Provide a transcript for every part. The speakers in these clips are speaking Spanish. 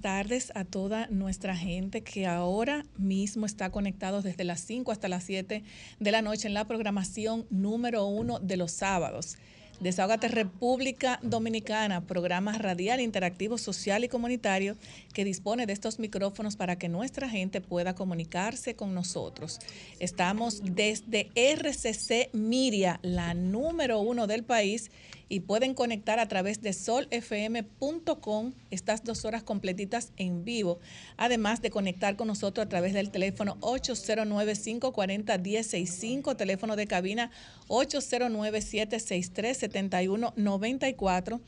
Tardes a toda nuestra gente que ahora mismo está conectado desde las 5 hasta las 7 de la noche en la programación número uno de los sábados. Desahógate República Dominicana, programa radial, interactivo, social y comunitario que dispone de estos micrófonos para que nuestra gente pueda comunicarse con nosotros. Estamos desde RCC Miria, la número uno del país, y pueden conectar a través de solfm.com estas dos horas completitas en vivo, además de conectar con nosotros a través del teléfono 809-540-1065, teléfono de cabina 809-763-7194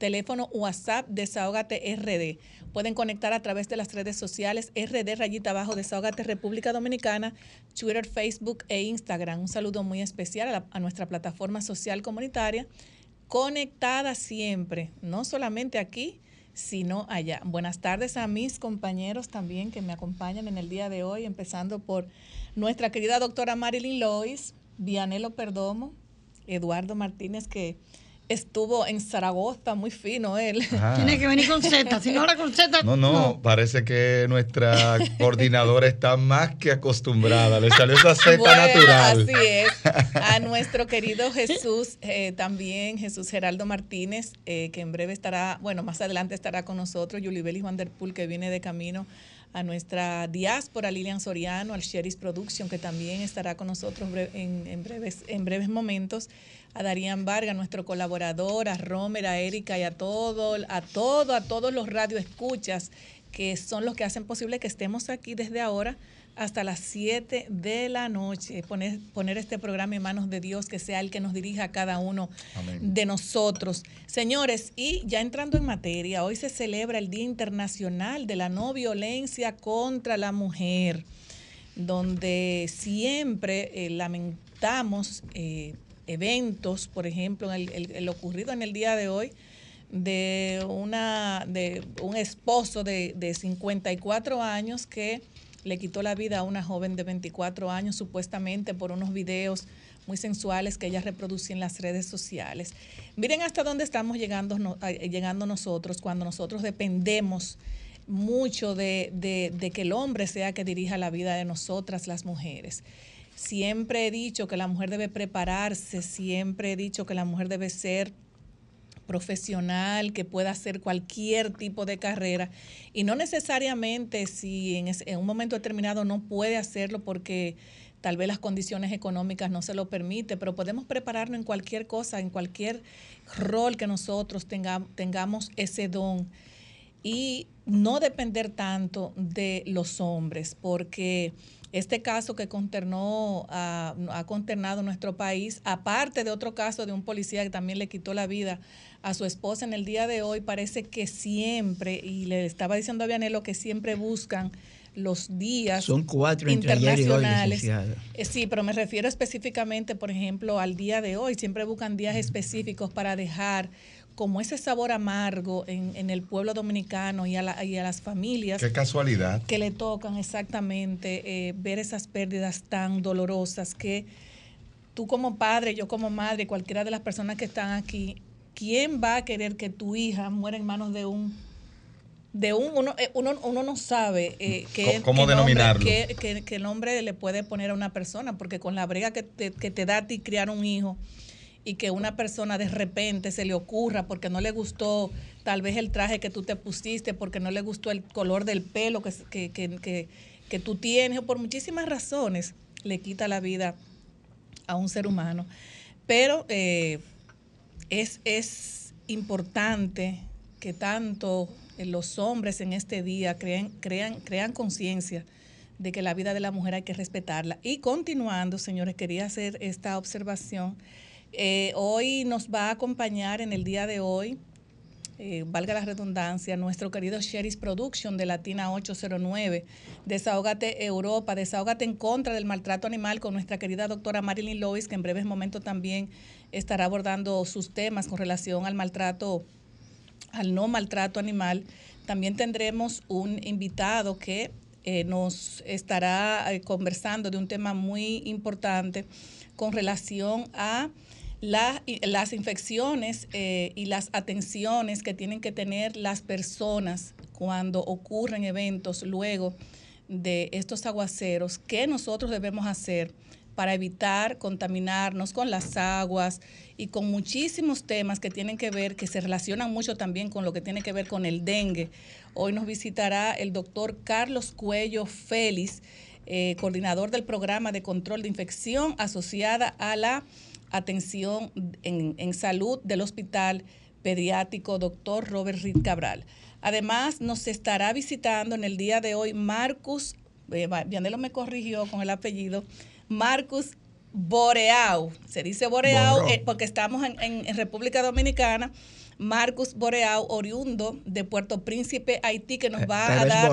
teléfono WhatsApp Desahógate RD. Pueden conectar a través de las redes sociales RD Rayita Abajo Desahógate República Dominicana, Twitter, Facebook e Instagram. Un saludo muy especial a, nuestra plataforma social comunitaria, conectada siempre, no solamente aquí, sino allá. Buenas tardes a mis compañeros también que me acompañan en el día de hoy, empezando por nuestra querida doctora Marilyn Lois, Vianelo Perdomo, Eduardo Martínez, que estuvo en Zaragoza, muy fino él. Ah. Tiene que venir con Z. Si no habla con Z, No, no, parece que nuestra coordinadora está más que acostumbrada. Le salió esa Z Bueno, natural. Así es. A nuestro querido Jesús, eh, también Jesús Geraldo Martínez, eh, que en breve estará, bueno, más adelante estará con nosotros, Yulibelis Vanderpool, que viene de camino a nuestra diáspora, Lilian Soriano, al Sheris Production, que también estará con nosotros en, en breves, en breves momentos, a Darían Vargas, nuestro colaborador, a Romer, a Erika y a todo, a todo, a todos los radioescuchas que son los que hacen posible que estemos aquí desde ahora hasta las 7 de la noche. Poner, poner este programa en manos de Dios, que sea el que nos dirija a cada uno Amén. de nosotros. Señores, y ya entrando en materia, hoy se celebra el Día Internacional de la No Violencia contra la Mujer, donde siempre eh, lamentamos eh, eventos, por ejemplo, el, el- ocurrido en el día de hoy de una de un esposo de, de 54 años que le quitó la vida a una joven de 24 años supuestamente por unos videos muy sensuales que ella reproducía en las redes sociales. Miren hasta dónde estamos llegando, llegando nosotros cuando nosotros dependemos mucho de, de- de que el hombre sea que dirija la vida de nosotras las mujeres. Siempre he dicho que la mujer debe prepararse, siempre he dicho que la mujer debe ser profesional que pueda hacer cualquier tipo de carrera. Y no necesariamente si en, ese- en un momento determinado no puede hacerlo porque tal vez las condiciones económicas no se lo permite, pero podemos prepararnos en cualquier cosa, en cualquier rol que nosotros tenga- tengamos ese don. Y no depender tanto de los hombres, porque este caso que consternó a- ha consternado nuestro país, aparte de otro caso de un policía que también le quitó la vida a su esposa en el día de hoy, parece que siempre, y le estaba diciendo a Vianelo que siempre buscan los días Son cuatro entre ayer y hoy, internacionales. Eh, Sí, pero me refiero específicamente, por ejemplo, al día de hoy. Siempre buscan días específicos para dejar como ese sabor amargo en, en el pueblo dominicano y a, la- y a las familias Qué casualidad. que le tocan exactamente eh, ver esas pérdidas tan dolorosas que tú como padre, yo como madre, cualquiera de las personas que están aquí, ¿quién va a querer que tu hija muera en manos de un de un uno eh, uno, uno no sabe eh, qué, ¿Cómo qué nombre- denominarlo? qué- qué- qué nombre le puede poner a una persona porque con la brega que te, que te da a ti criar un hijo y que una persona de repente se le ocurra porque no le gustó tal vez el traje que tú te pusiste, porque no le gustó el color del pelo que, que, que, que- tú tienes, o por muchísimas razones, le quita la vida a un ser humano. Pero eh, es, es importante que tanto eh, los hombres en este día crean, crean, crean conciencia de que la vida de la mujer hay que respetarla. Y continuando, señores, quería hacer esta observación. Eh, hoy nos va a acompañar en el día de hoy, eh, valga la redundancia, nuestro querido Sheris Production de Latina 809, Desahógate Europa, Desahógate en contra del maltrato animal con nuestra querida doctora Marilyn Lois, que en breves momentos también estará abordando sus temas con relación al maltrato, al no maltrato animal. También tendremos un invitado que eh, nos estará conversando de un tema muy importante con relación a las infecciones eh, y las atenciones que tienen que tener las personas cuando ocurren eventos luego de estos aguaceros, qué nosotros debemos hacer para evitar contaminarnos con las aguas y con muchísimos temas que tienen que ver, que se relacionan mucho también con lo que tiene que ver con el dengue. Hoy nos visitará el doctor Carlos Cuello Félix, eh, coordinador del programa de control de infección asociada a la atención en, en salud del hospital pediátrico doctor Robert Reed Cabral. Además, nos estará visitando en el día de hoy Marcus, eh, Vianelo me corrigió con el apellido, Marcus Boreau. Se dice Boreau eh, porque estamos en, República Dominicana. Marcus Boreau, oriundo de Puerto Príncipe, Haití, que nos eh, va a dar...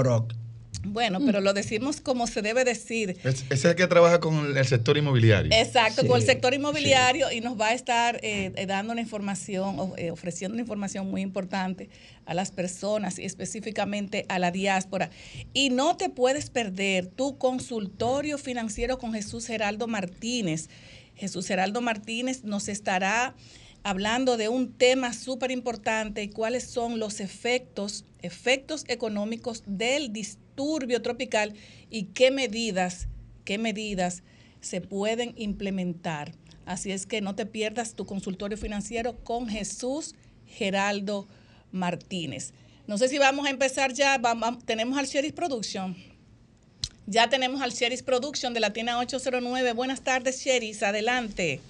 Bueno, pero lo decimos como se debe decir. Es, es el que trabaja con el sector inmobiliario. Exacto, con el sector inmobiliario y nos va a estar eh, eh, dando una información, eh, ofreciendo una información muy importante a las personas y específicamente a la diáspora. Y no te puedes perder tu consultorio financiero con Jesús Geraldo Martínez. Jesús Geraldo Martínez nos estará hablando de un tema súper importante y cuáles son los efectos, efectos económicos del disturbio tropical y qué medidas, qué medidas se pueden implementar. Así es que no te pierdas tu consultorio financiero con Jesús Geraldo Martínez. No sé si vamos a empezar ya. tenemos al Sheriff Production. Ya tenemos al Sheriff Production de la tienda 809. Buenas tardes, Sheriff. Adelante.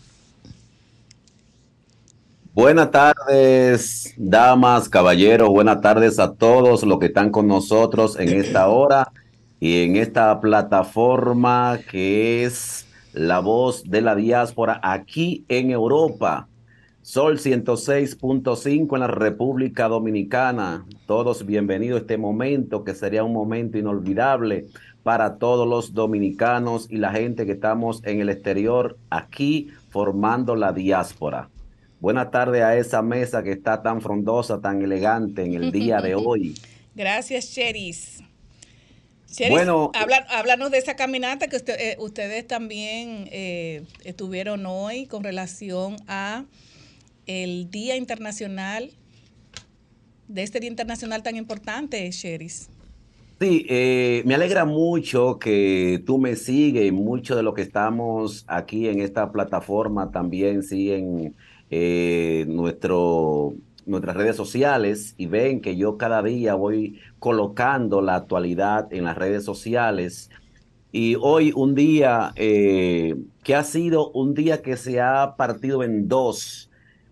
Buenas tardes, damas, caballeros. Buenas tardes a todos los que están con nosotros en esta hora y en esta plataforma que es la voz de la diáspora aquí en Europa. Sol 106.5 en la República Dominicana. Todos bienvenidos a este momento que sería un momento inolvidable para todos los dominicanos y la gente que estamos en el exterior aquí formando la diáspora. Buenas tardes a esa mesa que está tan frondosa, tan elegante en el día de hoy. Gracias, Cheris. bueno, háblanos de esa caminata que eh, ustedes también eh, estuvieron hoy con relación a el Día Internacional, de este Día Internacional tan importante, Cheris. Sí, eh, me alegra mucho que tú me sigues, mucho de lo que estamos aquí en esta plataforma también siguen eh, nuestras redes sociales y ven que yo cada día voy colocando la actualidad en las redes sociales. Y hoy un día eh, que ha sido un día que se ha partido en dos.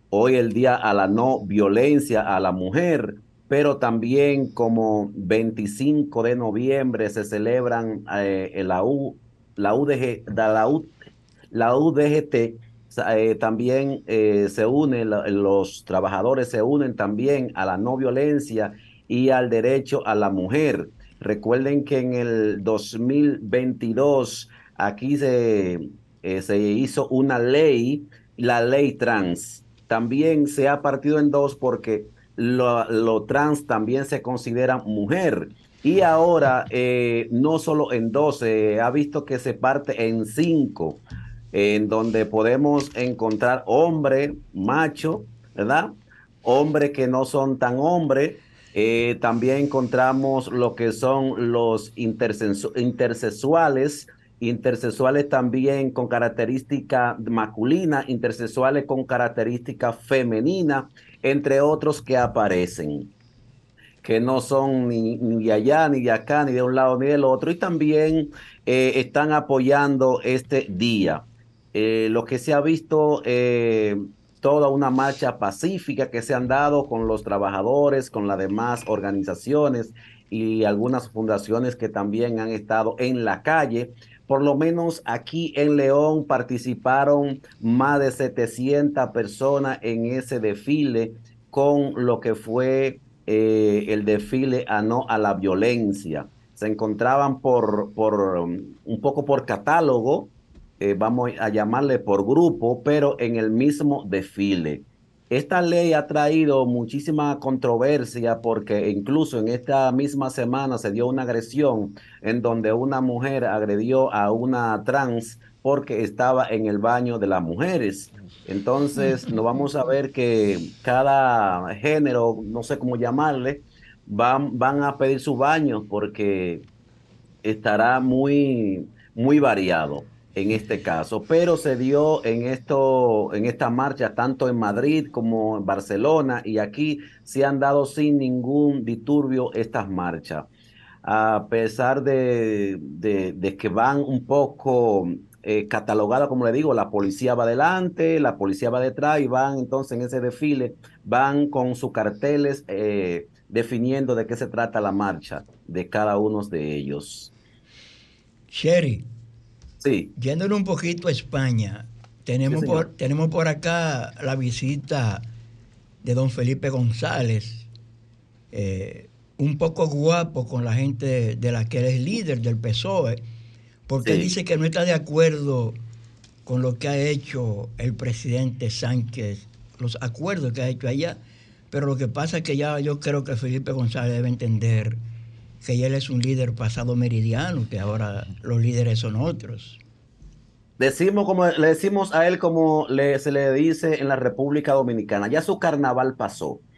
Hoy el día a la no violencia a la mujer, pero también como 25 de noviembre se celebran eh, la, U, la, UDG, la, U, la UDGT eh, también eh, se unen, los trabajadores se unen también a la no violencia y al derecho a la mujer. Recuerden que en el 2022 aquí se, eh, se hizo una ley, la ley trans. También se ha partido en dos porque lo, trans también se considera mujer. Y ahora no solo en dos, se ha visto que se parte en cinco en donde podemos encontrar hombre, macho, ¿verdad? Hombres que no son tan hombres. Eh, también encontramos lo que son los intersexuales, intersexuales también con característica masculina, intersexuales con característica femenina, entre otros que aparecen que no son ni, de allá, ni de acá, ni de un lado, ni del otro, y también eh, están apoyando este día. Eh, lo que se ha visto, eh, toda una marcha pacífica que se han dado con los trabajadores, con las demás organizaciones y algunas fundaciones que también han estado en la calle. Por lo menos aquí en León participaron más de 700 personas en ese desfile con lo que fue eh, el desfile a no a la violencia. Se encontraban por, por um, un poco por catálogo, eh, vamos a llamarle por grupo, pero en el mismo desfile. Esta ley ha traído muchísima controversia porque incluso en esta misma semana se dio una agresión en donde una mujer agredió a una trans porque estaba en el baño de las mujeres. Entonces, nos vamos a ver que cada género, no sé cómo llamarle, van, van a pedir su baño porque estará muy, muy variado en este caso, pero se dio en esto, en esta marcha tanto en Madrid como en Barcelona y aquí se han dado sin ningún disturbio estas marchas. A pesar de, de, que van un poco eh, como le digo, la policía va adelante, la policía va detrás y van entonces en ese desfile, van con sus carteles eh, definiendo de qué se trata la marcha de cada uno de ellos. Sherry, Sí. Yéndole un poquito a España, tenemos, por, tenemos por acá la visita de don Felipe González, eh, un poco guapo con la gente de la que él es líder del PSOE, porque dice que no está de acuerdo con lo que ha hecho el presidente Sánchez, los acuerdos que ha hecho allá, pero lo que pasa es que ya yo creo que Felipe González debe entender que él es un líder pasado meridiano, que ahora los líderes son otros. Decimos como le decimos a él como le, se le dice en la República Dominicana, ya su carnaval pasó.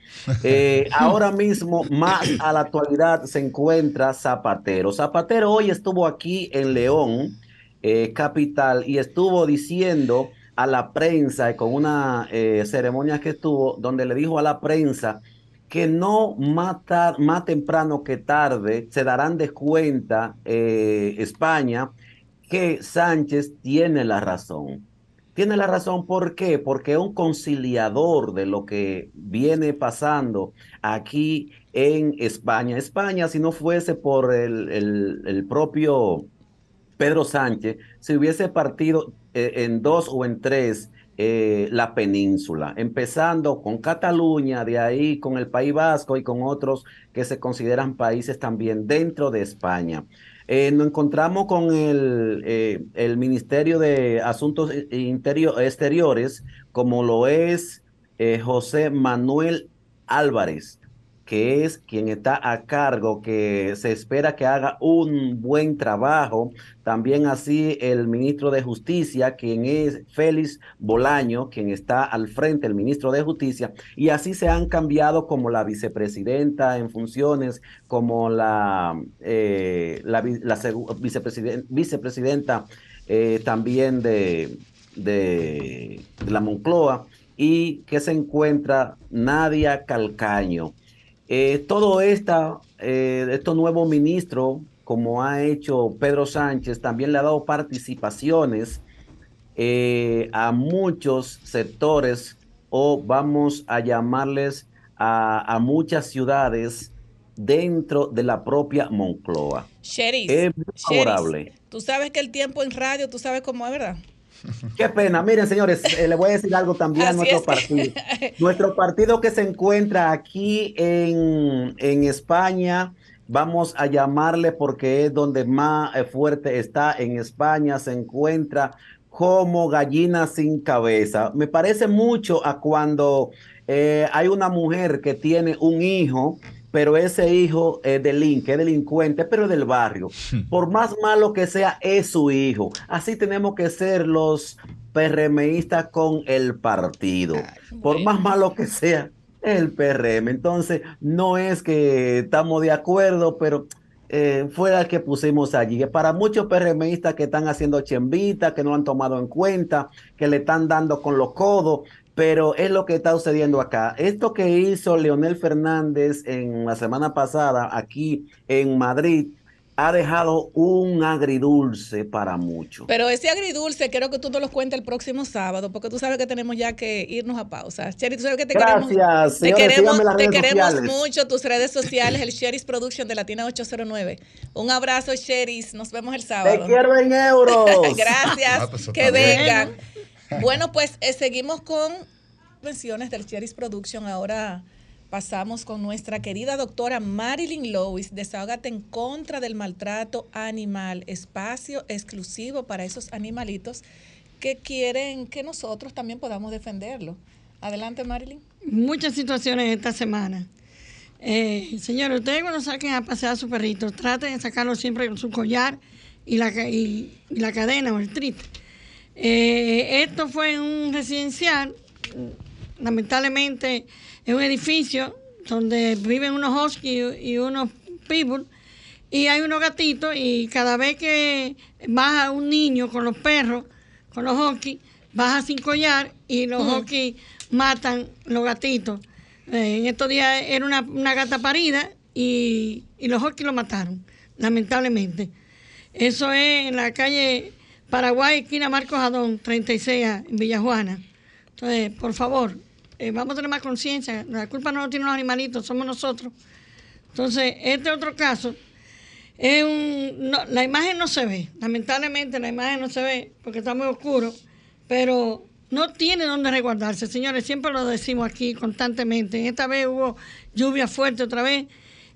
Eh, ahora mismo, más a la actualidad, se encuentra Zapatero. Zapatero hoy estuvo aquí en León, eh, capital, y estuvo diciendo a la prensa, con una eh, ceremonia que estuvo, donde le dijo a la prensa que no más, más temprano que tarde se darán de cuenta eh, España que Sánchez tiene la razón. Tiene la razón, ¿por qué? Porque es un conciliador de lo que viene pasando aquí en España. España, si no fuese por el, el, propio Pedro Sánchez, si hubiese partido eh, en dos o en tres eh, la península, empezando con Cataluña, de ahí con el País Vasco y con otros que se consideran países también dentro de España. Eh, nos encontramos con el, eh, el Ministerio de Asuntos Exteriores, como lo es José Manuel Álvarez que es quien está a cargo, que se espera que haga un buen trabajo. También así el ministro de Justicia, quien es Félix Bolaño, quien está al frente, el ministro de Justicia, y así se han cambiado como la vicepresidenta en funciones, como la, eh, la, vicepresidenta eh, también de, de la Moncloa, y que se encuentra Nadia Calcaño. Eh, todo esta, eh, estos nuevos ministros, como ha hecho Pedro Sánchez, también le ha dado participaciones eh, a muchos sectores o vamos a llamarles a, muchas ciudades dentro de la propia Moncloa. Sheriff, es favorable. tú sabes que el tiempo en radio, tú sabes cómo es, ¿verdad? Qué pena. Miren, señores, eh, le voy a decir algo también a nuestro partido. Nuestro partido que se encuentra aquí en, en, España, vamos a llamarle porque es donde más eh, fuerte está en España, se encuentra como gallina sin cabeza. Me parece mucho a cuando eh, hay una mujer que tiene un hijo pero ese hijo es delinque, es delincuente, pero es del barrio. Por más malo que sea, es su hijo. Así tenemos que ser los PRMistas con el partido. Por más malo que sea, el PRM. Entonces, no es que estamos de acuerdo, pero eh, fue el que pusimos allí. Para muchos PRMistas que están haciendo chembita, que no han tomado en cuenta, que le están dando con los codos, pero es lo que está sucediendo acá. Esto que hizo Leonel Fernández en la semana pasada aquí en Madrid ha dejado un agridulce para muchos. Pero ese agridulce quiero que tú te lo cuentes el próximo sábado, porque tú sabes que tenemos ya que irnos a pausa. Sherry, tú sabes que te Gracias, queremos, te señores, queremos, en las te queremos sociales. mucho, tus redes sociales, el Sherry's Production de Latina 809. Un abrazo, Sherry's, nos vemos el Te sábado. quiero en euros. Gracias, Ah, pues que vengan. Bueno, pues eh, seguimos con menciones del Sherry's Production. Ahora pasamos con nuestra querida doctora Marilyn Lewis. Desahógate en contra del maltrato animal. Espacio exclusivo para esos animalitos que quieren que nosotros también podamos defenderlo. Adelante, Marilyn. Muchas situaciones esta semana. Eh, señores, ustedes cuando saquen a pasear a su perrito, traten de sacarlo siempre con su collar y la, y la cadena o el triste. Eh, esto fue en un residencial, lamentablemente es un edificio donde viven unos huskies y unos pitbull y hay unos gatitos y cada vez que baja un niño con los perros, con los huskies, baja sin collar y los huskies matan los gatitos. Eh, en estos días era una, una gata parida y, y los huskies lo mataron, lamentablemente. Eso es en la calle Paraguay, esquina Marcos Adón, 36 A, en Villajuana. Entonces, por favor, eh, vamos a tener más conciencia. La culpa no la tienen los animalitos, somos nosotros. Entonces, este otro caso, la imagen no se ve, lamentablemente la imagen no se ve porque está muy oscuro, pero no tiene dónde resguardarse, señores, siempre lo decimos aquí constantemente. Esta vez hubo lluvia fuerte otra vez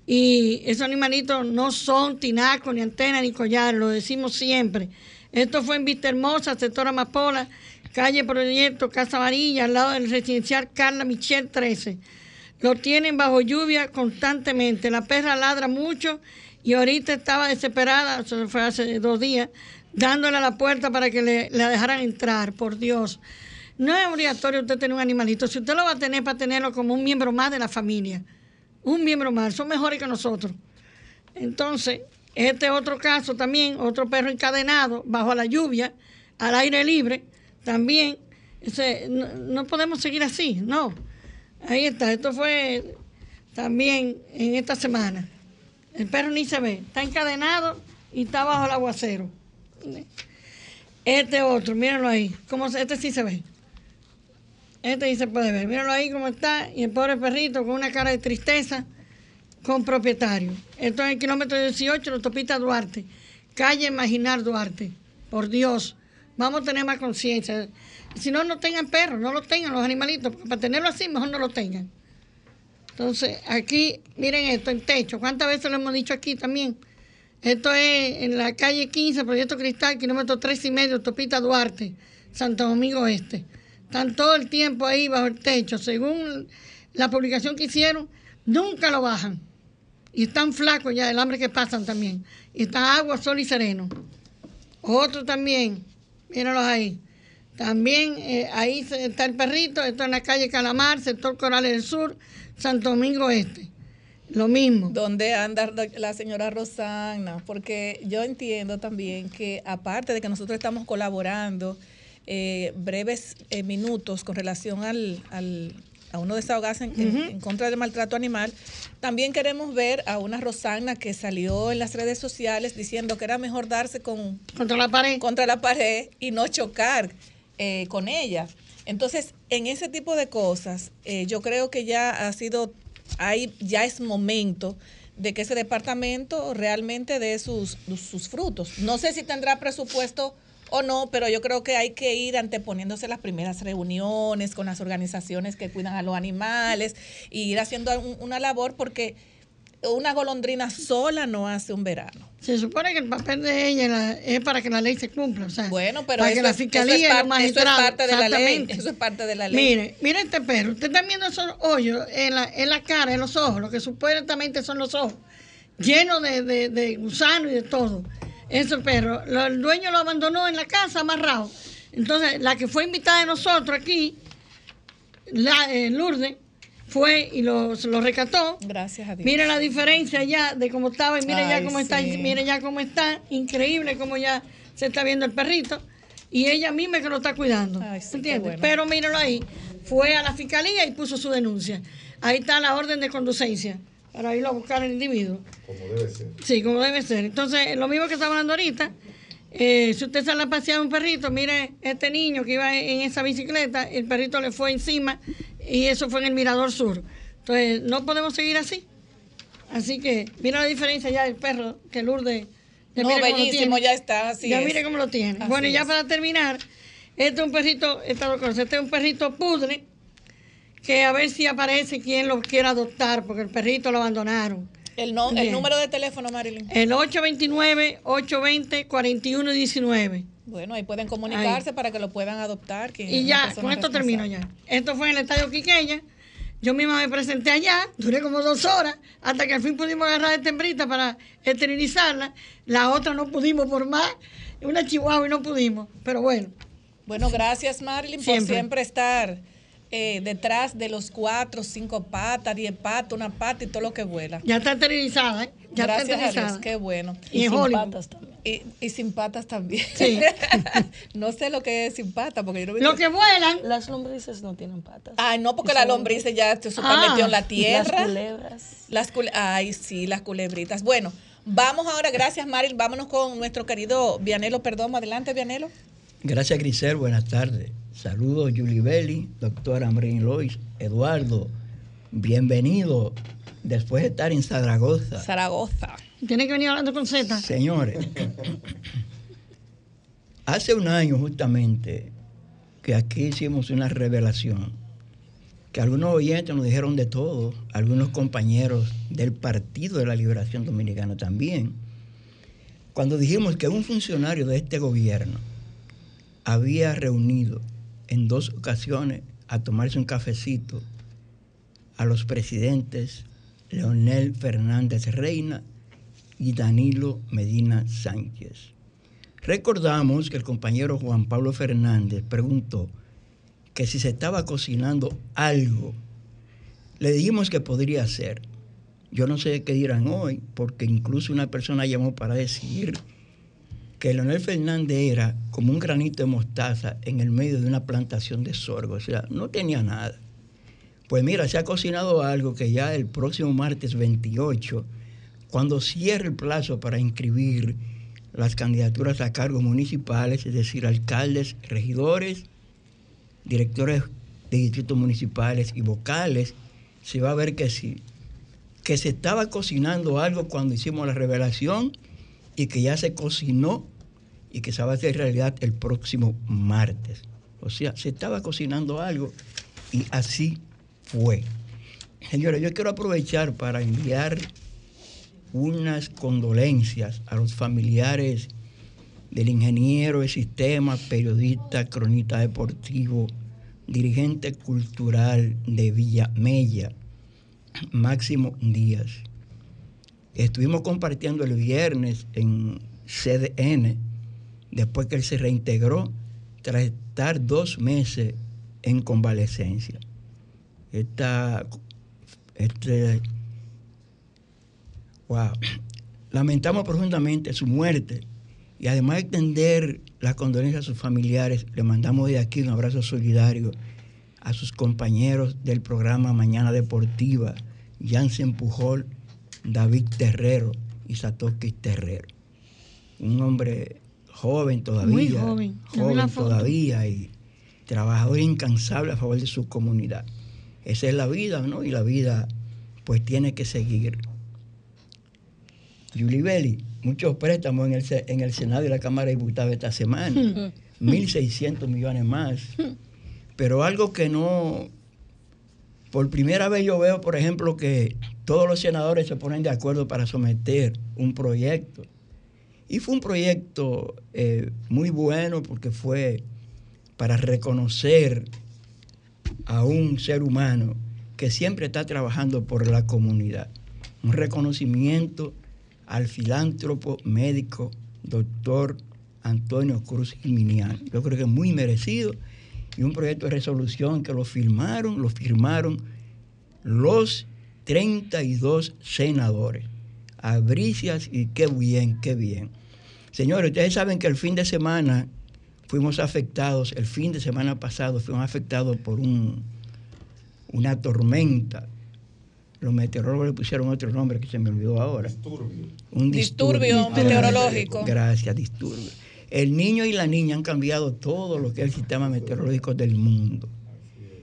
y esos animalitos no son tinacos, ni antenas, ni collares, lo decimos siempre. Esto fue en Vista Hermosa, sector Amapola, calle Proyecto, Casa Amarilla, al lado del residencial Carla Michel 13. Lo tienen bajo lluvia constantemente. La perra ladra mucho y ahorita estaba desesperada, eso fue hace dos días, dándole a la puerta para que le, la dejaran entrar, por Dios. No es obligatorio usted tener un animalito. Si usted lo va a tener para tenerlo como un miembro más de la familia, un miembro más, son mejores que nosotros. Entonces, este otro caso también, otro perro encadenado bajo la lluvia, al aire libre, también, no, podemos seguir así, no. Ahí está, esto fue también en esta semana. El perro ni se ve, está encadenado y está bajo el aguacero. Este otro, mírenlo ahí, cómo se- este sí se ve. Este sí se puede ver, mírenlo ahí cómo está, y el pobre perrito con una cara de tristeza con propietario. Esto es el kilómetro 18, la autopista Duarte, calle Imaginar Duarte. Por Dios, vamos a tener más conciencia. Si no, no tengan perros, no los tengan los animalitos, para tenerlo así, mejor no lo tengan. Entonces, aquí, miren esto, en techo. ¿Cuántas veces lo hemos dicho aquí también? Esto es en la calle 15, Proyecto Cristal, kilómetro 3 y medio, autopista Duarte, Santo Domingo Este. Están todo el tiempo ahí bajo el techo. Según la publicación que hicieron, nunca lo bajan. Y están flacos ya, el hambre que pasan también. Y está agua, sol y sereno. Otro también, míralos ahí. También eh, ahí está el perrito, esto en la calle Calamar, sector Corales del Sur, Santo Domingo Este. Lo mismo. ¿Dónde anda la señora Rosana? Porque yo entiendo también que aparte de que nosotros estamos colaborando eh, breves eh, minutos con relación al- a uno desahogarse en, en- en contra del maltrato animal, también queremos ver a una Rosana que salió en las redes sociales diciendo que era mejor darse con, Contra la pared. contra la pared y no chocar eh, con ella. Entonces, en ese tipo de cosas, eh, yo creo que ya ha sido, hay, ya es momento de que ese departamento realmente dé sus, sus frutos. No sé si tendrá presupuesto o no, pero yo creo que hay que ir anteponiéndose las primeras reuniones con las organizaciones que cuidan a los animales y ir haciendo un- una labor porque una golondrina sola no hace un verano. Se supone que el papel de ella la- es para que la ley se cumpla. O sea, Bueno, pero para eso, que la es- eso fiscalía es y los parte, eso es parte de la ley. Eso es parte de la ley. Mire, mire este perro. Usted está viendo esos hoyos en la, en la cara, en los ojos, lo que supuestamente son los ojos, llenos de, de, de gusanos y de todo. Ese perro, lo- el dueño lo abandonó en la casa amarrado. Entonces, la que fue invitada de nosotros aquí, la, eh, Lourdes, fue y lo, lo rescató. Gracias a Dios. Mire la diferencia ya de cómo estaba y mire ya cómo está, sí. mire ya cómo está, increíble cómo ya se está viendo el perrito y ella misma es que lo está cuidando. Ay, sí, ¿Entiendes? bueno. Pero míralo ahí, fue a la fiscalía y puso su denuncia. Ahí está la orden de conducencia. Para irlo a buscar el individuo. Como debe ser. Sí, como debe ser. Entonces, lo mismo que estaba hablando ahorita, eh, si usted sale a pasear un perrito, mire, este niño que iba en esa bicicleta, el perrito le fue encima y eso fue en el Mirador Sur. Entonces, no podemos seguir así. Así que, mira la diferencia ya del perro que Lourdes. Ya no, bellísimo, ya está. Así ya es. mire cómo lo tiene. bueno, y ya para terminar, este es un perrito, este es un perrito pudre que a ver si aparece quien lo quiera adoptar, porque el perrito lo abandonaron. El, no, el número de teléfono, Marilyn. El 829-820-4119. Bueno, ahí pueden comunicarse para que lo puedan adoptar. Y ya, con esto termino ya. Esto fue en el Estadio Quiqueya. Yo misma me presenté allá, duré como dos horas, hasta que al fin pudimos agarrar esta hembrita para esterilizarla. La otra no pudimos por más, una chihuahua y no pudimos, pero bueno. Bueno, gracias Marilyn por siempre estar eh, detrás de los cuatro, cinco patas, diez patas, una pata y todo lo que vuela. Ya está esterilizada, ¿eh? Ya Gracias está esterilizada. a Dios, qué bueno. Y, sin patas también. Y, sin patas también. Sí. no sé lo que es sin patas, porque yo no Lo que vuelan. Las lombrices no tienen patas. Ay, no, porque las lombrices ya se metió en la tierra. Las culebras. Las cule Ay, sí, las culebritas. Bueno, vamos ahora, gracias Maril, vámonos con nuestro querido Vianelo Perdomo. Adelante, Vianelo. Gracias, Grisel. Buenas tardes. Saludos, Julie Belli, doctora Ambrin Lois, Eduardo. Bienvenido después de estar en Zaragoza. Zaragoza. Tiene que venir hablando con Z. Señores, hace un año justamente que aquí hicimos una revelación, que algunos oyentes nos dijeron de todo, algunos compañeros del Partido de la Liberación Dominicana también, cuando dijimos que un funcionario de este gobierno había reunido en dos ocasiones a tomarse un cafecito a los presidentes Leonel Fernández Reina y Danilo Medina Sánchez. Recordamos que el compañero Juan Pablo Fernández preguntó que si se estaba cocinando algo, le dijimos que podría ser. Yo no sé qué dirán hoy, porque incluso una persona llamó para decir que Leonel Fernández era como un granito de mostaza en el medio de una plantación de sorgo, o sea, no tenía nada. Pues mira, se ha cocinado algo que ya el próximo martes 28, cuando cierre el plazo para inscribir las candidaturas a cargos municipales, es decir, alcaldes, regidores, directores de distritos municipales y vocales, se va a ver que sí, que se estaba cocinando algo cuando hicimos la revelación y que ya se cocinó y que se va a hacer realidad el próximo martes. O sea, se estaba cocinando algo y así fue. Señores, yo quiero aprovechar para enviar unas condolencias a los familiares del ingeniero de sistema, periodista, cronista deportivo, dirigente cultural de Villa Mella, Máximo Díaz. Estuvimos compartiendo el viernes en CDN después que él se reintegró tras estar dos meses en convalecencia. Esta, este, wow. Lamentamos profundamente su muerte y además de extender las condolencias a sus familiares, le mandamos de aquí un abrazo solidario a sus compañeros del programa Mañana Deportiva, Jansen Pujol, David Terrero y Satoshi Terrero. Un hombre joven todavía. Muy joven. Joven todavía y trabajador incansable a favor de su comunidad. Esa es la vida, ¿no? Y la vida pues tiene que seguir. Julie Belli, muchos préstamos en el, en el Senado y la Cámara de Diputados esta semana. 1.600 millones más. Pero algo que no... Por primera vez yo veo, por ejemplo, que todos los senadores se ponen de acuerdo para someter un proyecto y fue un proyecto eh, muy bueno porque fue para reconocer a un ser humano que siempre está trabajando por la comunidad. Un reconocimiento al filántropo médico, doctor Antonio Cruz Jiminiano. Yo creo que es muy merecido y un proyecto de resolución que lo firmaron, lo firmaron los 32 senadores. Abricias y qué bien, qué bien. Señores, ustedes saben que el fin de semana fuimos afectados, el fin de semana pasado fuimos afectados por un, una tormenta los meteorólogos le pusieron otro nombre que se me olvidó ahora. Disturbio. Un disturbio, meteorológico. Gracias, disturbio. El niño y la niña han cambiado todo lo que es el sistema meteorológico del mundo.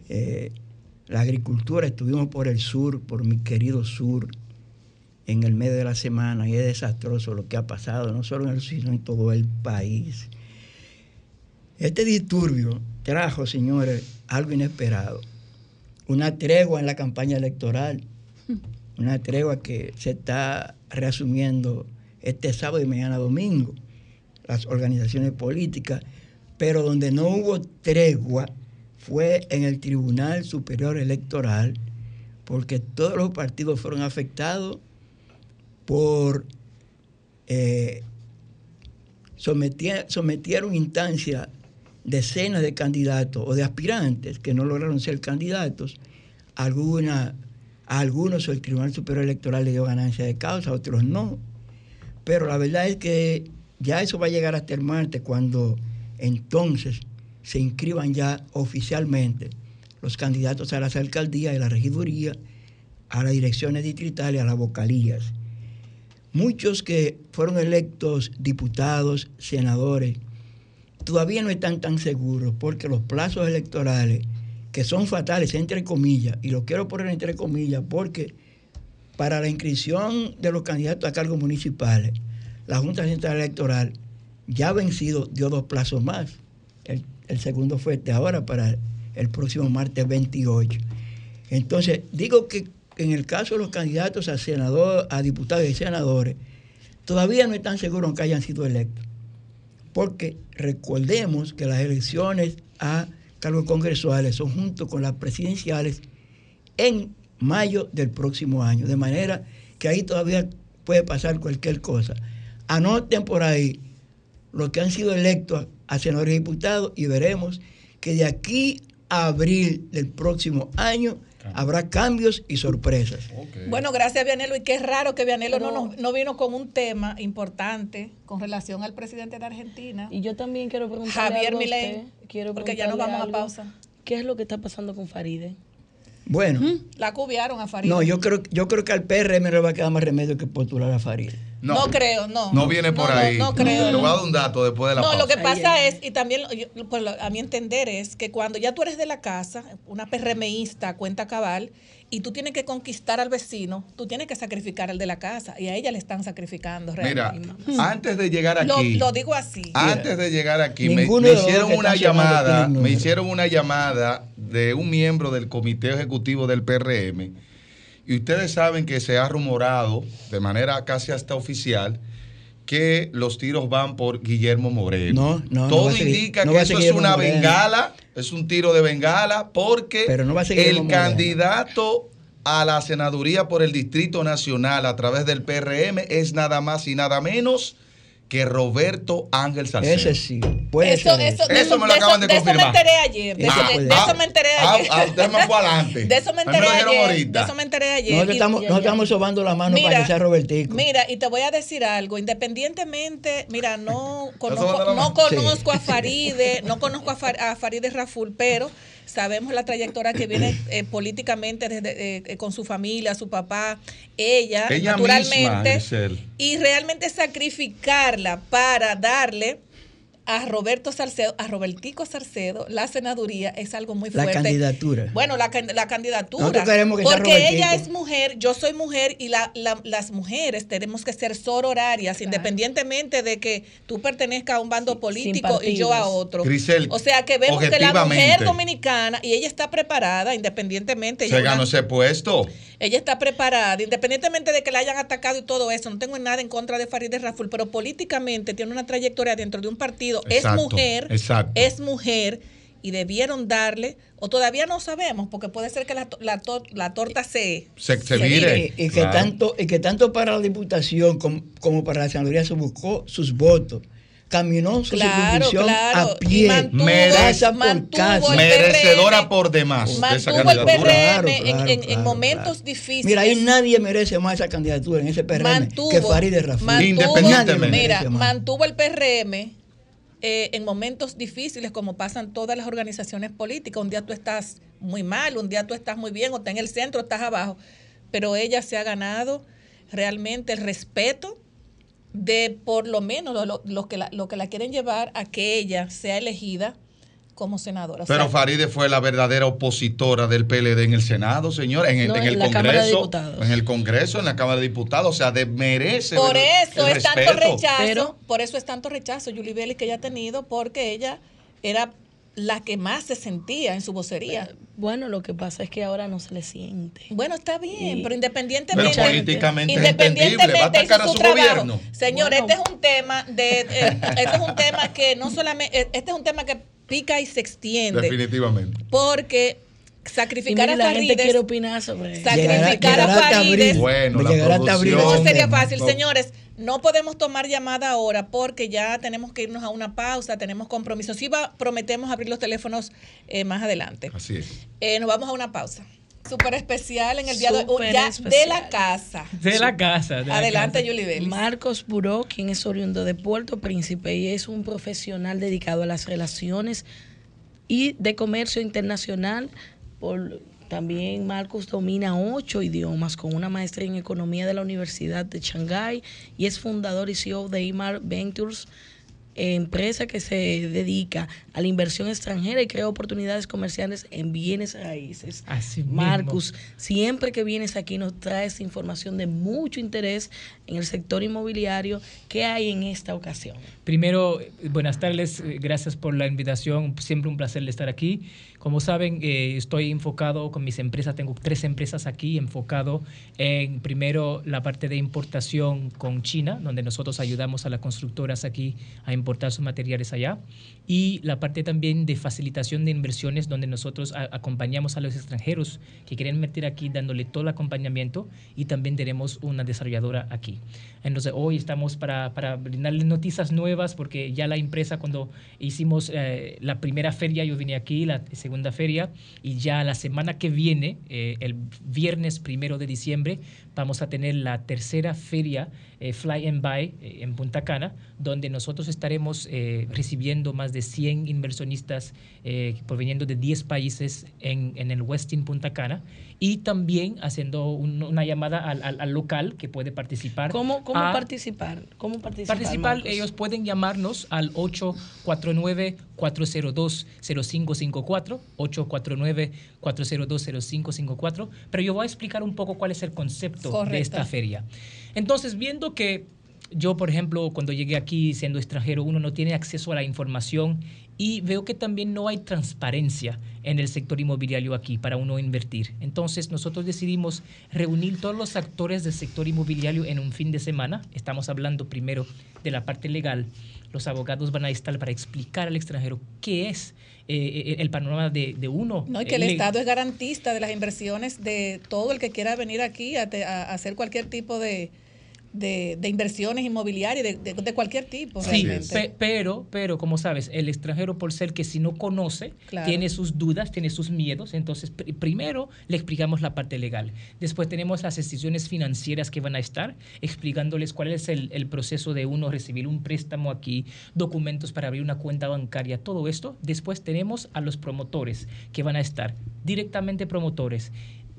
Eh, la agricultura, estuvimos por el sur, por mi querido sur, en el medio de la semana, y es desastroso lo que ha pasado, no solo en el sur, sino en todo el país. Este disturbio trajo, señores, algo inesperado. Una tregua en la campaña electoral, una tregua que se está reasumiendo este sábado y mañana domingo, las organizaciones políticas, pero donde no hubo tregua fue en el Tribunal Superior Electoral, porque todos los partidos fueron afectados por eh, sometieron instancia decenas de candidatos o de aspirantes que no lograron ser candidatos, a algunos el Tribunal Superior Electoral le dio ganancia de causa, a otros no. Pero la verdad es que ya eso va a llegar hasta el martes cuando entonces se inscriban ya oficialmente los candidatos a las alcaldías y la regiduría, a las direcciones distritales, a las vocalías. Muchos que fueron electos diputados, senadores, todavía no están tan seguros porque los plazos electorales, que son fatales, entre comillas, y lo quiero poner entre comillas porque para la inscripción de los candidatos a cargos municipales, la Junta Central Electoral ya vencido, dio dos plazos más. El, el segundo fue este ahora para el próximo martes 28. Entonces, digo que en el caso de los candidatos a senador, a diputados y senadores, todavía no están seguros que hayan sido electos porque recordemos que las elecciones a cargos congresuales son junto con las presidenciales en mayo del próximo año, de manera que ahí todavía puede pasar cualquier cosa. Anoten por ahí los que han sido electos a senadores y diputados y veremos que de aquí a abril del próximo año habrá cambios y sorpresas. Bueno, gracias Vianelo. Y qué raro que Vianelo no, no, vino con un tema importante con relación al presidente de Argentina. Y yo también quiero preguntarle Javier algo Milei, porque ya nos vamos a pausa. ¿Qué es lo que está pasando con Faride? Bueno. La cubiaron a Faride. No, yo creo, yo creo que al PRM le va a quedar más remedio que postular a Faride. No, creo, no. No viene por ahí. No, creo. Le voy a dar un dato después de la No, pausa. lo que pasa es, y también pues, a mi entender es que cuando ya tú eres de la casa, una PRMista cuenta cabal, y tú tienes que conquistar al vecino, tú tienes que sacrificar al de la casa, y a ella le están sacrificando Mira, realmente. antes de llegar aquí. Lo, lo digo así. Antes de llegar aquí, me, hicieron una llamada, me hicieron una llamada de un miembro del comité ejecutivo del PRM. Y ustedes saben que se ha rumorado de manera casi hasta oficial que los tiros van por Guillermo Moreno. No, no, no Todo a seguir- indica no que eso es una Moreno. bengala, es un tiro de bengala, porque Pero no va a seguir el candidato a la senaduría por el Distrito Nacional a través del PRM es nada más y nada menos que Roberto Ángel Salcedo. Ese sí. Puede Eso, ser. eso, Eso eso, me lo acaban eso- de de eso me confirmar. enteré ayer. De, Ese de- ser. eso me enteré Ah, ayer. ah, usted me fue adelante. De eso me enteré ayer. ahorita. De eso me enteré ayer. Nosotros estamos, nosotros estamos sobando la mano para que sea Robertico. Mira, y te voy a decir algo, independientemente, mira, no conozco, no conozco a Faride, no conozco a, Far- a Faride Raful, pero sabemos la trayectoria que viene eh, políticamente desde, eh, con su familia, su papá, ella, Ella naturalmente, misma, y realmente sacrificarla para darle a Roberto Salcedo, a Robertico Salcedo, la senaduría es algo muy La fuerte. candidatura. Bueno, la, la candidatura. Nosotros queremos que sea porque ella es mujer, yo soy mujer y la- la- las mujeres tenemos que ser sororarias, independientemente de que tú pertenezcas a un bando político y yo a otro. Grisel, o sea que vemos que la mujer dominicana, y ella está preparada, independientemente. Se ganó ese puesto. Ella está preparada, independientemente de que la hayan atacado y todo eso. No tengo nada en contra de Farideh Raful, pero políticamente tiene una trayectoria dentro de un partido. Exacto, es mujer, exacto. es mujer y debieron darle, o todavía no sabemos, porque puede ser que la, la, la torta se, Se, se vire. Y, y que Claro. tanto, y que tanto para la diputación como, como para la senaduría se buscó sus votos. Caminó su Claro, circunscripción claro. a pie, Y mantuvo- por casa. el Merecedora PRM, por demás de esa mantuvo el. PRM Claro, en, claro, en- en claro, momentos claro. difíciles. Mira, ahí nadie merece más esa candidatura en ese PRM mantuvo, que Farideh Raful. Independientemente. Mira, Merece mantuvo el PRM eh, en momentos difíciles como pasan todas las organizaciones políticas. Un día tú estás muy mal, un día tú estás muy bien, o estás en el centro, o estás abajo. pero ella se ha ganado realmente el respeto de por lo menos los que, la, lo que la quieren llevar a que ella sea elegida como senadora. Pero Faride fue la verdadera opositora del PLD en el Senado, señor, en, el Congreso, en el Congreso, en la Cámara de Diputados, o sea, de, merece Por eso es tanto rechazo, por eso es tanto rechazo Julie Vélez que ella ha tenido porque ella era la que más se sentía en su vocería. Bueno, lo que pasa es que ahora no se le siente. Bueno, está bien, pero independientemente. Pero políticamente independientemente va a atacar a su, gobierno. Señor, este es un tema de, eh, este es un tema que no solamente, eh, este es un tema que pica y se extiende. Definitivamente. Porque sacrificar a la gente quiere opinar sobre sacrificar a Farides bueno, la no sería fácil señores no podemos tomar llamada ahora porque ya tenemos que irnos a una pausa tenemos compromisos sí va, prometemos abrir los teléfonos eh, más adelante. Así es. Eh, nos vamos a una pausa. Súper especial en el día de hoy. Ya de la casa. De la casa adelante Julie Vélez. Marcos Buró quien es oriundo de Puerto Príncipe y es un profesional dedicado a las relaciones y de comercio internacional por, también Marcos domina ocho idiomas con una maestría en economía de la Universidad de Shanghái y es fundador y CEO de IMAR Ventures empresa que se dedica a la inversión extranjera y crea oportunidades comerciales en bienes raíces. Así Marcus, siempre que vienes aquí nos traes información de mucho interés en el sector inmobiliario. ¿Qué hay en esta ocasión? Primero, buenas tardes, gracias por la invitación, siempre un placer estar aquí. Como saben, eh, estoy enfocado con mis empresas, tengo tres empresas aquí, enfocado en primero la parte de importación con China, donde nosotros ayudamos a las constructoras aquí a importar sus materiales allá, y la parte también de facilitación de inversiones, donde nosotros acompañamos a los extranjeros que quieren meter aquí, dándole todo el acompañamiento, y también tenemos una desarrolladora aquí. Entonces, hoy estamos para, para brindarles noticias nuevas, porque ya la empresa, cuando hicimos eh, la primera feria, yo vine aquí, la segunda feria, y ya la semana que viene, eh, el viernes primero de diciembre, vamos a tener la tercera feria eh, Fly and Buy en Punta Cana, donde nosotros estaremos recibiendo más de 100 inversionistas proveniendo de 10 países en, en el Westin Punta Cana y también haciendo una llamada al, al, local que puede participar. ¿Cómo, cómo participar? ¿Cómo participar? Participar, ellos pueden llamarnos al 849-402-0554, 849-402-0554, pero yo voy a explicar un poco cuál es el concepto de esta feria. Entonces, viendo que yo, por ejemplo, cuando llegué aquí siendo extranjero, uno no tiene acceso a la información y veo que también no hay transparencia en el sector inmobiliario aquí para uno invertir. Entonces nosotros decidimos reunir todos los actores del sector inmobiliario en un fin de semana. Estamos hablando primero de la parte legal. Los abogados van a estar para explicar al extranjero qué es eh, el panorama de, uno. No, y que el, Estado es garantista de las inversiones de todo el que quiera venir aquí a hacer cualquier tipo de, de, inversiones inmobiliarias de, de, cualquier tipo. Sí, pero, pero como sabes, el extranjero por ser que si no conoce, tiene sus dudas, tiene sus miedos, entonces primero le explicamos la parte legal. Después tenemos las decisiones financieras que van a estar, explicándoles cuál es el, el proceso de uno recibir un préstamo aquí, documentos para abrir una cuenta bancaria, todo esto. Después tenemos a los promotores que van a estar directamente promotores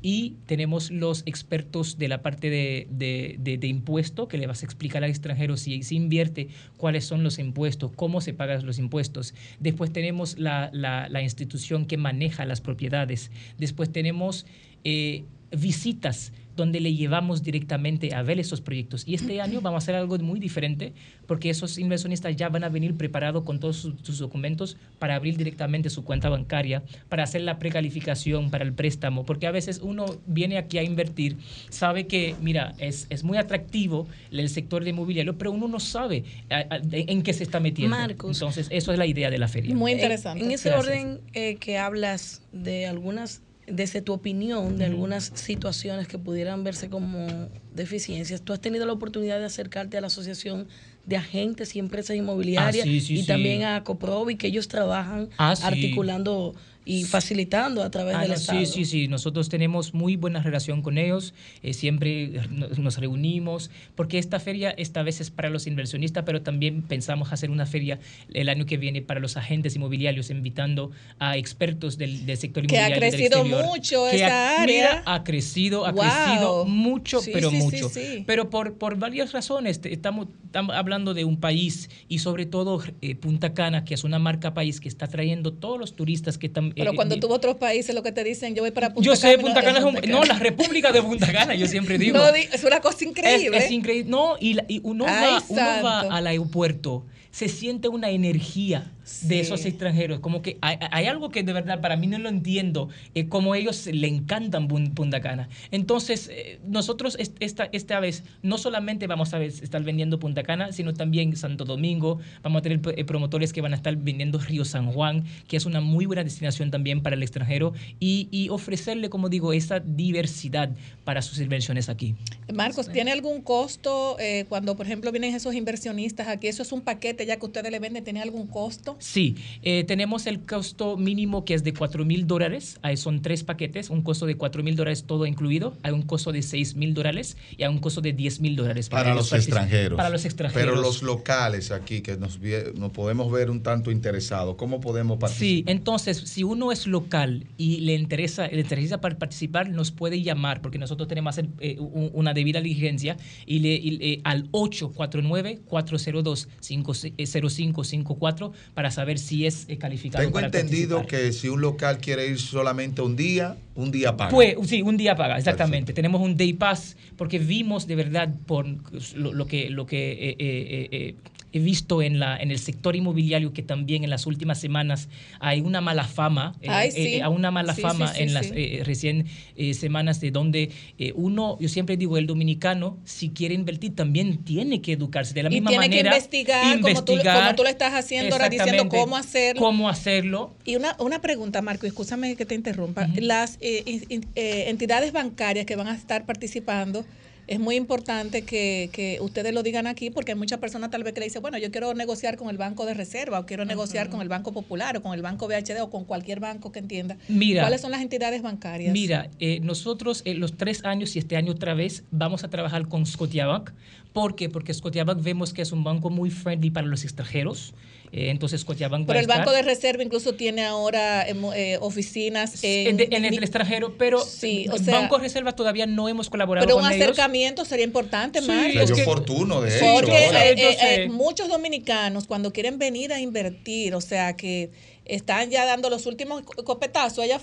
y tenemos los expertos de la parte de, de, impuesto que le vas a explicar al extranjero si, si invierte, cuáles son los impuestos, cómo se pagan los impuestos. Después tenemos la, la, institución que maneja las propiedades. Después tenemos eh, visitas donde le llevamos directamente a ver esos proyectos. Y este año vamos a hacer algo muy diferente porque esos inversionistas ya van a venir preparados con todos sus, documentos para abrir directamente su cuenta bancaria, para hacer la precalificación para el préstamo, porque a veces uno viene aquí a invertir, sabe que, mira, es, es muy atractivo el sector de inmobiliario, pero uno no sabe en qué se está metiendo. Marcos. Entonces, eso es la idea de la feria. Muy interesante. En, ese orden eh, que hablas de algunas desde tu opinión de algunas situaciones que pudieran verse como deficiencias, tú has tenido la oportunidad de acercarte a la Asociación de Agentes y Empresas Inmobiliarias ah, y también a Coprovi, que ellos trabajan ah, articulando y facilitando a través ah, del Estado. Sí, sí, sí. Nosotros tenemos muy buena relación con ellos. Eh, siempre nos reunimos porque esta feria esta vez es para los inversionistas, pero también pensamos hacer una feria el año que viene para los agentes inmobiliarios, invitando a expertos del, sector inmobiliario. Que ha crecido mucho esa área. ha crecido, ha crecido mucho, pero mucho. pero por, por varias razones. Estamos, estamos hablando de un país y sobre todo eh, Punta Cana, que es una marca país que está trayendo todos los turistas que están pero cuando tú otros países, lo que te dicen, yo voy para Punta Cana. Yo sé, Punta Cana es un. No, la República de Punta Cana, yo siempre digo. No, es una cosa increíble. Es, increíble. No, y, uno, va, uno va al aeropuerto se siente una energía de esos extranjeros. Como que hay, algo que de verdad para mí no lo entiendo, eh, como ellos le encantan Punta Cana. Entonces, eh, nosotros esta, esta vez no solamente vamos a estar vendiendo Punta Cana, sino también Santo Domingo, vamos a tener eh, promotores que van a estar vendiendo Río San Juan, que es una muy buena destinación también para el extranjero, y, y ofrecerle, como digo, esa diversidad para sus inversiones aquí. Marcos, ¿tiene algún costo cuando, por ejemplo, vienen esos inversionistas aquí? ¿Eso es un paquete ya que ustedes le venden? ¿Tiene algún costo? Sí, eh, tenemos el costo mínimo que es de 4 mil dólares. Ahí son tres paquetes, un costo de 4 mil dólares todo incluido, hay un costo de 6 mil dólares y hay un costo de 10 mil dólares. Para, los extranjeros. Para los extranjeros. Pero los locales aquí, que nos, nos podemos ver un tanto interesados, ¿cómo podemos participar? Sí, entonces, si uno es local y le interesa, le interesa para participar, nos puede llamar, porque nosotros tenemos eh, una debida diligencia, y, le, eh, al 849-402-0554 para saber si es eh, calificado. Tengo entendido que si un local quiere ir solamente un día, un día paga. Pues, sí, un día paga, exactamente. Tenemos un day pass porque vimos de verdad por lo, que, lo que eh, eh, he visto en, la, en el sector inmobiliario que también en las últimas semanas hay una mala fama, eh, a una mala fama en las recién semanas de donde uno, yo siempre digo, el dominicano, si quiere invertir, también tiene que educarse de la misma tiene manera. Que investigar, investigar como, tú, lo estás haciendo ahora diciendo cómo hacerlo. Cómo hacerlo. Y una, una pregunta, Marco, escúchame que te interrumpa. Las entidades bancarias que van a estar participando, es muy importante que, ustedes lo digan aquí porque hay muchas personas tal vez que le dicen, bueno, yo quiero negociar con el Banco de Reserva o quiero negociar con el Banco Popular o con el Banco BHD o con cualquier banco que entienda. Mira, ¿Cuáles son las entidades bancarias? Mira, eh, nosotros en los tres años y este año otra vez vamos a trabajar con Scotiabank. ¿Por qué? Porque Scotiabank vemos que es un banco muy friendly para los extranjeros. Eh, entonces Scotiabank Pero el Banco de Reserva incluso tiene ahora eh, eh, oficinas en, el extranjero, pero sí, o Banco de Reserva todavía no hemos colaborado pero un acercamiento sería importante, sí, Es oportuno, de hecho. Porque muchos dominicanos cuando quieren venir a invertir, o sea que están ya dando los últimos copetazos, ella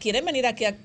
quieren venir aquí a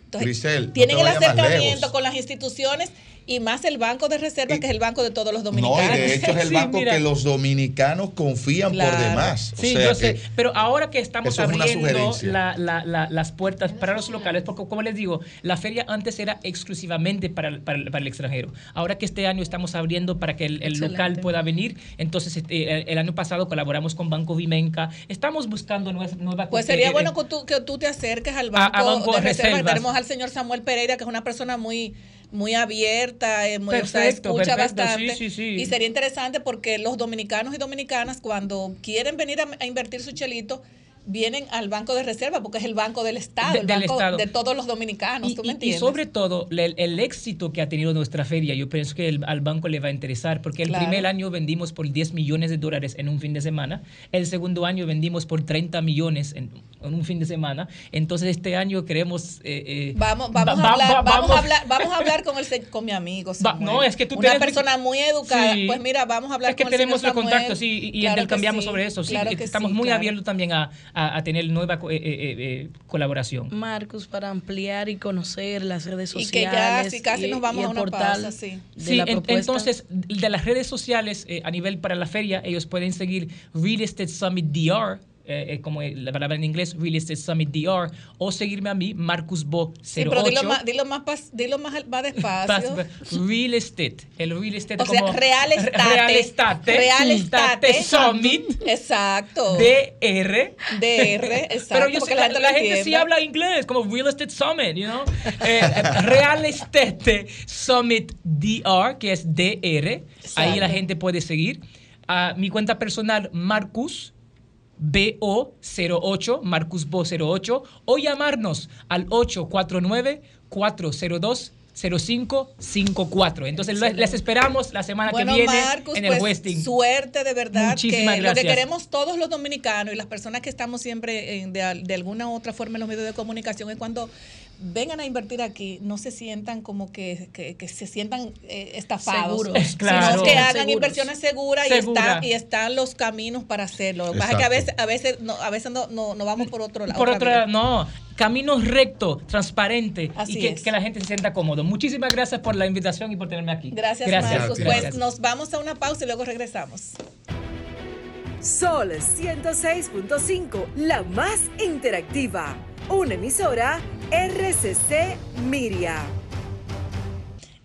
tienen el acercamiento con las instituciones y más el Banco de Reserva, que es el banco de todos los dominicanos. No, y de hecho es el banco que los dominicanos confían por demás. sí, yo sé. Pero ahora que estamos abriendo las puertas para los locales, porque como les digo, la feria antes era exclusivamente para, para, el extranjero. Ahora que este año estamos abriendo para que el, local pueda venir, entonces este, el, año pasado colaboramos con Banco Vimenca. Estamos buscando nuevas... nuevas pues sería eh, bueno que tú, que tú te acerques al Banco, de Reserva. Tenemos al señor Samuel Pereira, que es una persona muy muy abierta, eh, muy, o sea, escucha bastante. Y sería interesante porque los dominicanos y dominicanas cuando quieren venir a, a invertir su chelito, vienen al Banco de Reserva porque es el banco del Estado, el banco de todos los dominicanos. ¿tú me entiendes? y sobre todo, el, éxito que ha tenido nuestra feria, yo pienso que al banco le va a interesar porque el primer año vendimos por 10 millones de dólares en un fin de semana, el segundo año vendimos por 30 millones en, un fin de semana, entonces este año queremos... Eh, eh, vamos, vamos, a hablar, vamos, a hablar, vamos a hablar con, el, con mi amigo. no, es que tú Una persona muy educada. Pues mira, vamos a hablar con el Es que tenemos el contacto, sí, y, intercambiamos sobre eso. Sí, estamos muy abiertos también a a, tener nueva eh, eh, eh, colaboración. Marcos, para ampliar y conocer las redes sociales. Y que casi, casi nos vamos a una pausa, sí. sí entonces, de las redes sociales a nivel para la feria, ellos pueden seguir Real Estate Summit DR eh, eh, como la palabra en inglés, Real Estate Summit DR, o seguirme a mí, Marcus Bo 08. Sí, pero dilo más, dilo más, dilo más, más despacio. real Estate, el Real Estate o como... Sea, real Estate. Real Estate. Real Estate. Summit. Exacto. DR. DR, exacto. Pero yo sé, la, la, gente sí habla inglés, como Real Estate Summit, you know. Eh, real Estate Summit DR, que es DR. Ahí la gente puede seguir. a mi cuenta personal, Marcus BO08, Marcus Bo08, o llamarnos al 849 402 0554. Entonces les esperamos la semana que viene en el pues, Suerte de verdad. Muchísimas que gracias. Lo que queremos todos los dominicanos y las personas que estamos siempre de, de, alguna u otra forma en los medios de comunicación es cuando vengan a invertir aquí, no se sientan como que, que, se sientan eh, estafados, sino que hagan inversiones seguras y, está, y están los caminos para hacerlo. Lo que pasa es que a veces, a veces, no, a veces no, no, vamos por otro lado. Por otro lado, no. Camino recto, transparente y que, que, la gente se sienta cómodo. Muchísimas gracias por la invitación y por tenerme aquí. Gracias, gracias. Marcos. Pues nos vamos a una pausa y luego regresamos. Sol 106.5, la más interactiva. Una emisora RCC Miria.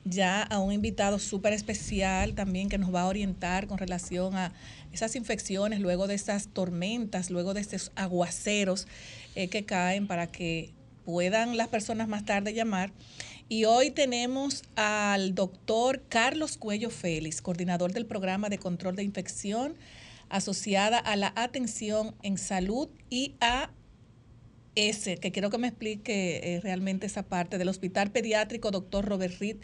Ya a un invitado súper especial también que nos va a orientar con relación a esas infecciones, luego de estas tormentas, luego de estos aguaceros eh, que caen para que puedan las personas más tarde llamar. Y hoy tenemos al doctor Carlos Cuello Félix, coordinador del programa de control de infección asociada a la atención en salud y a ese, que quiero que me explique eh, realmente esa parte del Hospital Pediátrico Doctor Robert Reed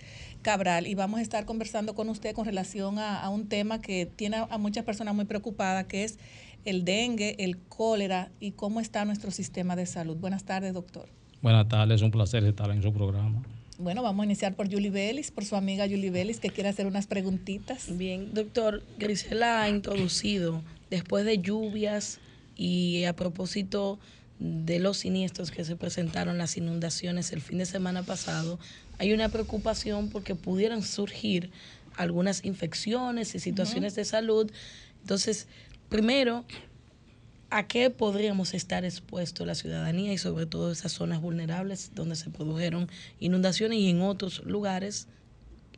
Cabral y vamos a estar conversando con usted con relación a, un tema que tiene a muchas personas muy preocupadas, que es el dengue, el cólera y cómo está nuestro sistema de salud. Buenas tardes, doctor. Buenas tardes, un placer estar en su programa. Bueno, vamos a iniciar por Julie Vélez, por su amiga Julie Vélez, que quiere hacer unas preguntitas. Bien, doctor, Grisela ha introducido, después de lluvias y a propósito de los siniestros que se presentaron, las inundaciones el fin de semana pasado, hay una preocupación porque pudieran surgir algunas infecciones y situaciones de salud. Entonces, primero, ¿a qué podríamos estar expuestos la ciudadanía y sobre todo esas zonas vulnerables donde se produjeron inundaciones y en otros lugares?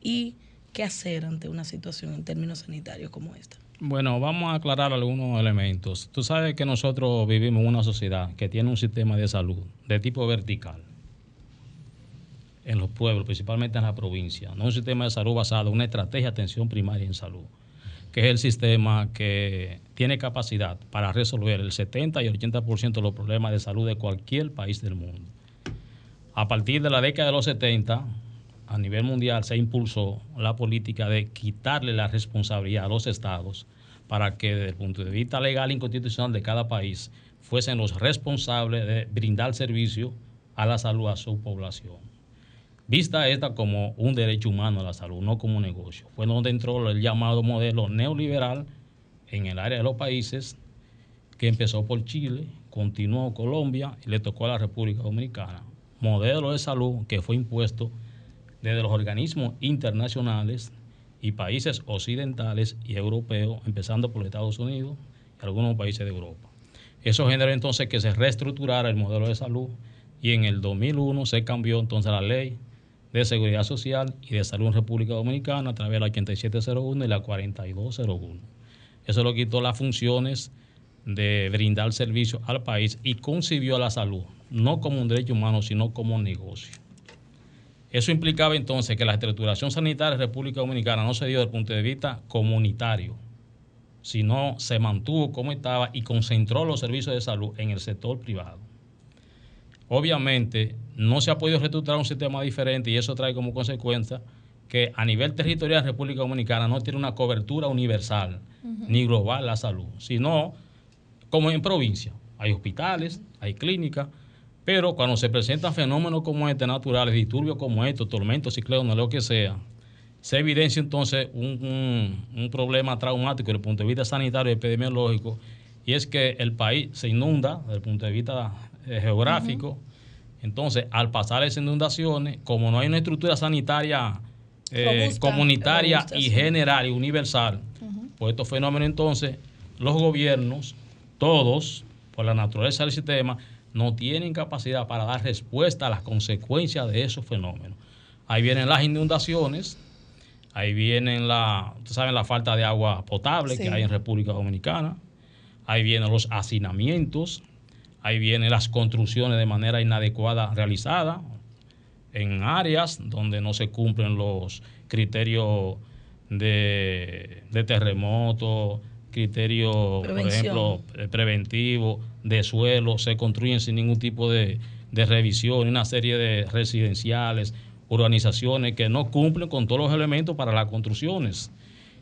¿Y qué hacer ante una situación en términos sanitarios como esta? Bueno, vamos a aclarar algunos elementos. Tú sabes que nosotros vivimos en una sociedad que tiene un sistema de salud de tipo vertical en los pueblos, principalmente en la provincia, no un sistema de salud basado en una estrategia de atención primaria en salud, que es el sistema que tiene capacidad para resolver el 70 y el 80% de los problemas de salud de cualquier país del mundo. A partir de la década de los 70, a nivel mundial se impulsó la política de quitarle la responsabilidad a los estados para que desde el punto de vista legal y constitucional de cada país fuesen los responsables de brindar servicio a la salud a su población. Vista esta como un derecho humano a la salud, no como un negocio. Fue donde entró el llamado modelo neoliberal en el área de los países, que empezó por Chile, continuó Colombia y le tocó a la República Dominicana. Modelo de salud que fue impuesto desde los organismos internacionales y países occidentales y europeos, empezando por Estados Unidos y algunos países de Europa. Eso generó entonces que se reestructurara el modelo de salud y en el 2001 se cambió entonces la ley de seguridad social y de salud en República Dominicana a través de la 8701 y la 4201. Eso lo quitó las funciones de brindar servicio al país y concibió la salud no como un derecho humano, sino como un negocio. Eso implicaba entonces que la estructuración sanitaria de República Dominicana no se dio desde el punto de vista comunitario, sino se mantuvo como estaba y concentró los servicios de salud en el sector privado. Obviamente no se ha podido reestructurar un sistema diferente y eso trae como consecuencia que a nivel territorial República Dominicana no tiene una cobertura universal ni global la salud, sino como en provincia. Hay hospitales, hay clínicas, pero cuando se presentan fenómenos como este, naturales, disturbios como estos, tormentos, ciclones, lo que sea, se evidencia entonces un, problema traumático desde el punto de vista sanitario y epidemiológico, y es que el país se inunda desde el punto de vista eh, geográfico. Entonces, al pasar esas inundaciones, como no hay una estructura sanitaria eh, comunitaria y general y universal, pues estos fenómenos entonces, los gobiernos, todos, por la naturaleza del sistema, no tienen capacidad para dar respuesta a las consecuencias de esos fenómenos. Ahí vienen las inundaciones, ahí vienen la, saben, la falta de agua potable que hay en República Dominicana, ahí vienen los hacinamientos, ahí vienen las construcciones de manera inadecuada realizadas en áreas donde no se cumplen los criterios de, de terremoto, criterio, por ejemplo, eh, preventivo, de suelo, se construyen sin ningún tipo de, de revisión, una serie de residenciales, urbanizaciones que no cumplen con todos los elementos para las construcciones.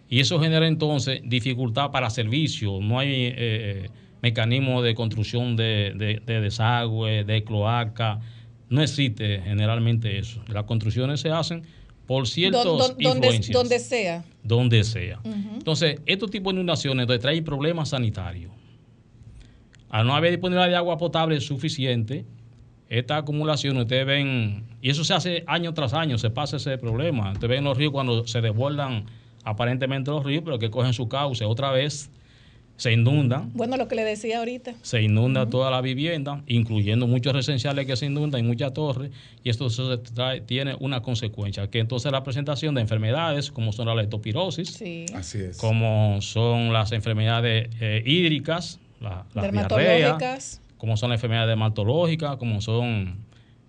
Y eso genera entonces dificultad para servicios, no hay eh, eh, mecanismo de construcción de, desagüe, de cloaca, no existe generalmente eso. Las construcciones se hacen por ciertos influencias. Donde, sea. Donde sea. Entonces, estos tipos de inundaciones traen problemas sanitarios. Al no haber disponibilidad de agua potable suficiente, esta acumulación, ustedes ven, y eso se hace año tras año, se pasa ese problema. Ustedes ven los ríos cuando se desbordan aparentemente los ríos, pero que cogen su cauce otra vez, se inundan. Bueno, lo que le decía ahorita. Se inunda toda la vivienda, incluyendo muchos residenciales que se inundan y muchas torres, y esto tiene una consecuencia, que entonces la presentación de enfermedades, como son la leptospirosis, como son las enfermedades eh, hídricas, la, las diarreas, como son las enfermedades dermatológicas, como son,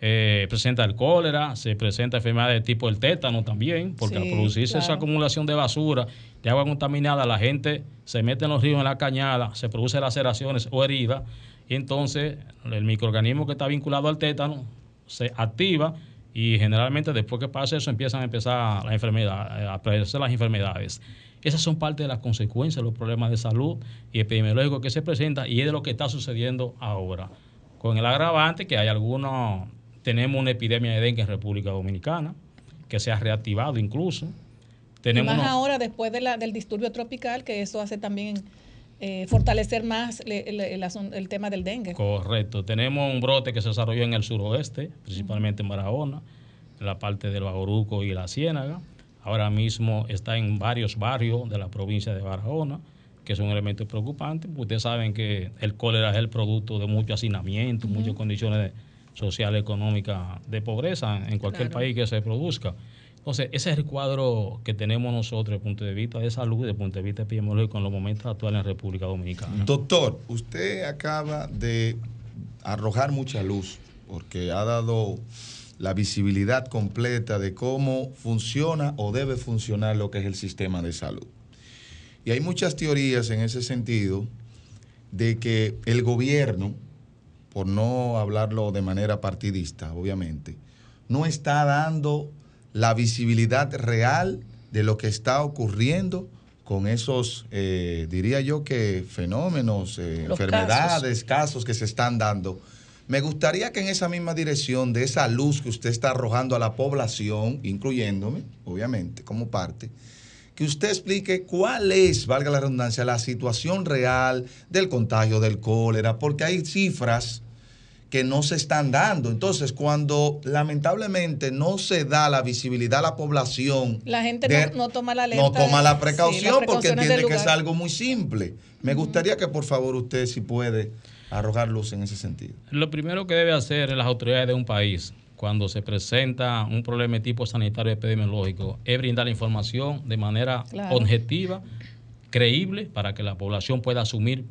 eh, presenta el cólera, se presenta enfermedades de tipo el tétano también, porque al producirse esa acumulación de basura, de agua contaminada, la gente se mete en los ríos, en la cañada, se produce laceraciones o heridas, y entonces el microorganismo que está vinculado al tétano se activa y generalmente después que pasa eso empiezan a empezar la enfermedad, a aparecer las enfermedades. Esas son parte de las consecuencias de los problemas de salud y epidemiológicos que se presentan y es de lo que está sucediendo ahora. Con el agravante que hay algunos, tenemos una epidemia de dengue en República Dominicana, que se ha reactivado incluso. Tenemos y más ahora después de la, del disturbio tropical, que eso hace también eh, fortalecer más el, tema del dengue. Correcto. Tenemos un brote que se desarrolló en el suroeste, principalmente en Barahona, en la parte del Bajoruco y la Ciénaga. Ahora mismo está en varios barrios de la provincia de Barahona, que es un elemento preocupante. Ustedes saben que el cólera es el producto de mucho hacinamiento, muchas condiciones sociales, económicas de pobreza en cualquier país que se produzca. Entonces, ese es el cuadro que tenemos nosotros desde el punto de vista de salud, desde el punto de vista epidemiológico en los momentos actuales en República Dominicana. Doctor, usted acaba de arrojar mucha luz porque ha dado la visibilidad completa de cómo funciona o debe funcionar lo que es el sistema de salud. Y hay muchas teorías en ese sentido de que el gobierno, por no hablarlo de manera partidista, obviamente, no está dando la visibilidad real de lo que está ocurriendo con esos, eh, diría yo que fenómenos, eh, enfermedades, casos que se están dando me gustaría que en esa misma dirección de esa luz que usted está arrojando a la población, incluyéndome, obviamente, como parte, que usted explique cuál es, valga la redundancia, la situación real del contagio del cólera, porque hay cifras que no se están dando. Entonces, cuando lamentablemente no se da la visibilidad a la población, la gente no, toma la No toma la precaución porque entiende que es algo muy simple. Me gustaría que por favor usted, si puede, arrojar luz en ese sentido? Lo primero que debe hacer las autoridades de un país cuando se presenta un problema de tipo sanitario epidemiológico es brindar la información de manera objetiva, creíble, para que la población pueda asumir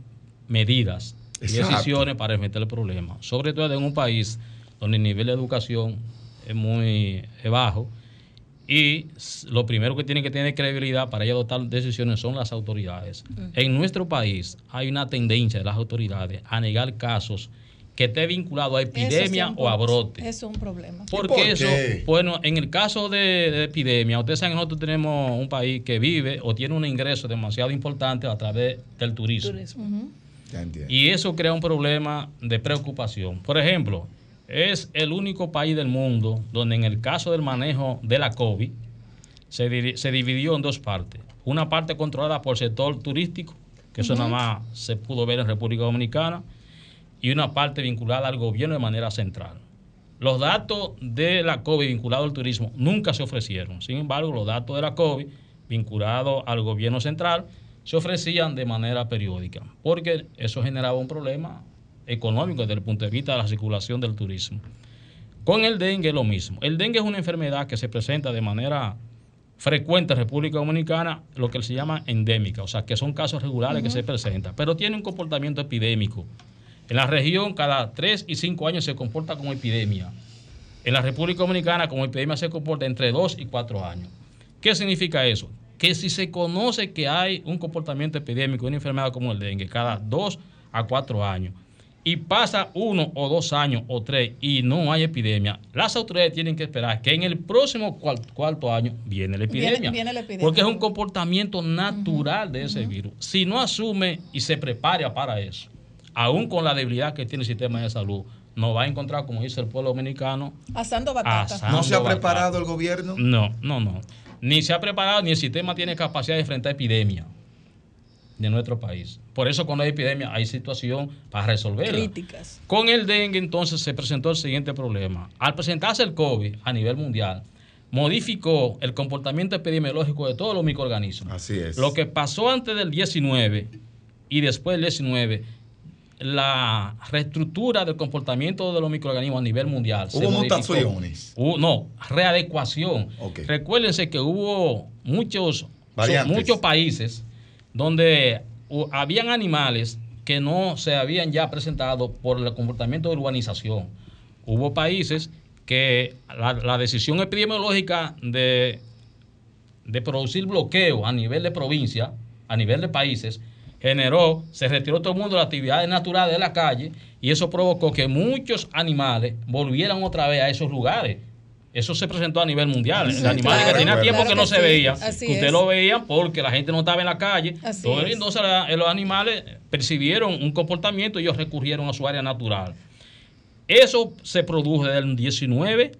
medidas y decisiones para enfrentar el problema. Sobre todo en un país donde el nivel de educación es muy bajo y lo primero que tiene que tener credibilidad para adoptar decisiones son las autoridades. En nuestro país hay una tendencia de las autoridades a negar casos que esté vinculado a epidemia o a brote. Eso es un problema. Porque eso, bueno, en el caso de, epidemia, ustedes saben que nosotros tenemos un país que vive o tiene un ingreso demasiado importante a través del turismo. Y eso crea un problema de preocupación. Por ejemplo, es el único país del mundo donde en el caso del manejo de la COVID se, dividió en dos partes. Una parte controlada por el sector turístico, que eso nada más se pudo ver en República Dominicana, y una parte vinculada al gobierno de manera central. Los datos de la COVID vinculados al turismo nunca se ofrecieron. Sin embargo, los datos de la COVID vinculados al gobierno central se ofrecían de manera periódica, porque eso generaba un problema económico desde el punto de vista de la circulación del turismo. Con el dengue lo mismo. El dengue es una enfermedad que se presenta de manera frecuente en República Dominicana, lo que se llama endémica, o sea, que son casos regulares que se presentan, pero tiene un comportamiento epidémico. En la región, cada tres y cinco años se comporta como epidemia. En la República Dominicana, como epidemia, se comporta entre dos y cuatro años. ¿Qué significa eso? que si se conoce que hay un comportamiento epidémico, una enfermedad como el dengue, cada dos a cuatro años, y pasa uno o dos años o tres y no hay epidemia, las autoridades tienen que esperar que en el próximo cuarto año viene la epidemia. Porque es un comportamiento natural de ese virus. Si no asume y se prepara para eso, aún con la debilidad que tiene el sistema de salud, no va a encontrar, como dice el pueblo dominicano, asando batata. ¿No se ha preparado el gobierno? No, no, no. Ni se ha preparado, ni el sistema tiene capacidad de enfrentar epidemia de nuestro país. Por eso cuando hay epidemia hay situación para resolverla. Críticas. Con el dengue entonces se presentó el siguiente problema. Al presentarse el COVID a nivel mundial, modificó el comportamiento epidemiológico de todos los microorganismos. Así es. Lo que pasó antes del 19 y después del 19, la reestructura del comportamiento de los microorganismos a nivel mundial. ¿Hubo mutaciones? no, readecuación. Recuérdense que hubo muchos, muchos países donde habían animales que no se habían ya presentado por el comportamiento de urbanización. Hubo países que la, decisión epidemiológica de, de producir bloqueo a nivel de provincia, a nivel de países, generó, se retiró todo el mundo de las actividades naturales de la calle y eso provocó que muchos animales volvieran otra vez a esos lugares eso se presentó a nivel mundial. el animal que tenía tiempo que no se veía, usted lo veía porque la gente no estaba en la calle. entonces los animales percibieron un comportamiento y ellos recurrieron a su área natural. Eso se produjo desde el 19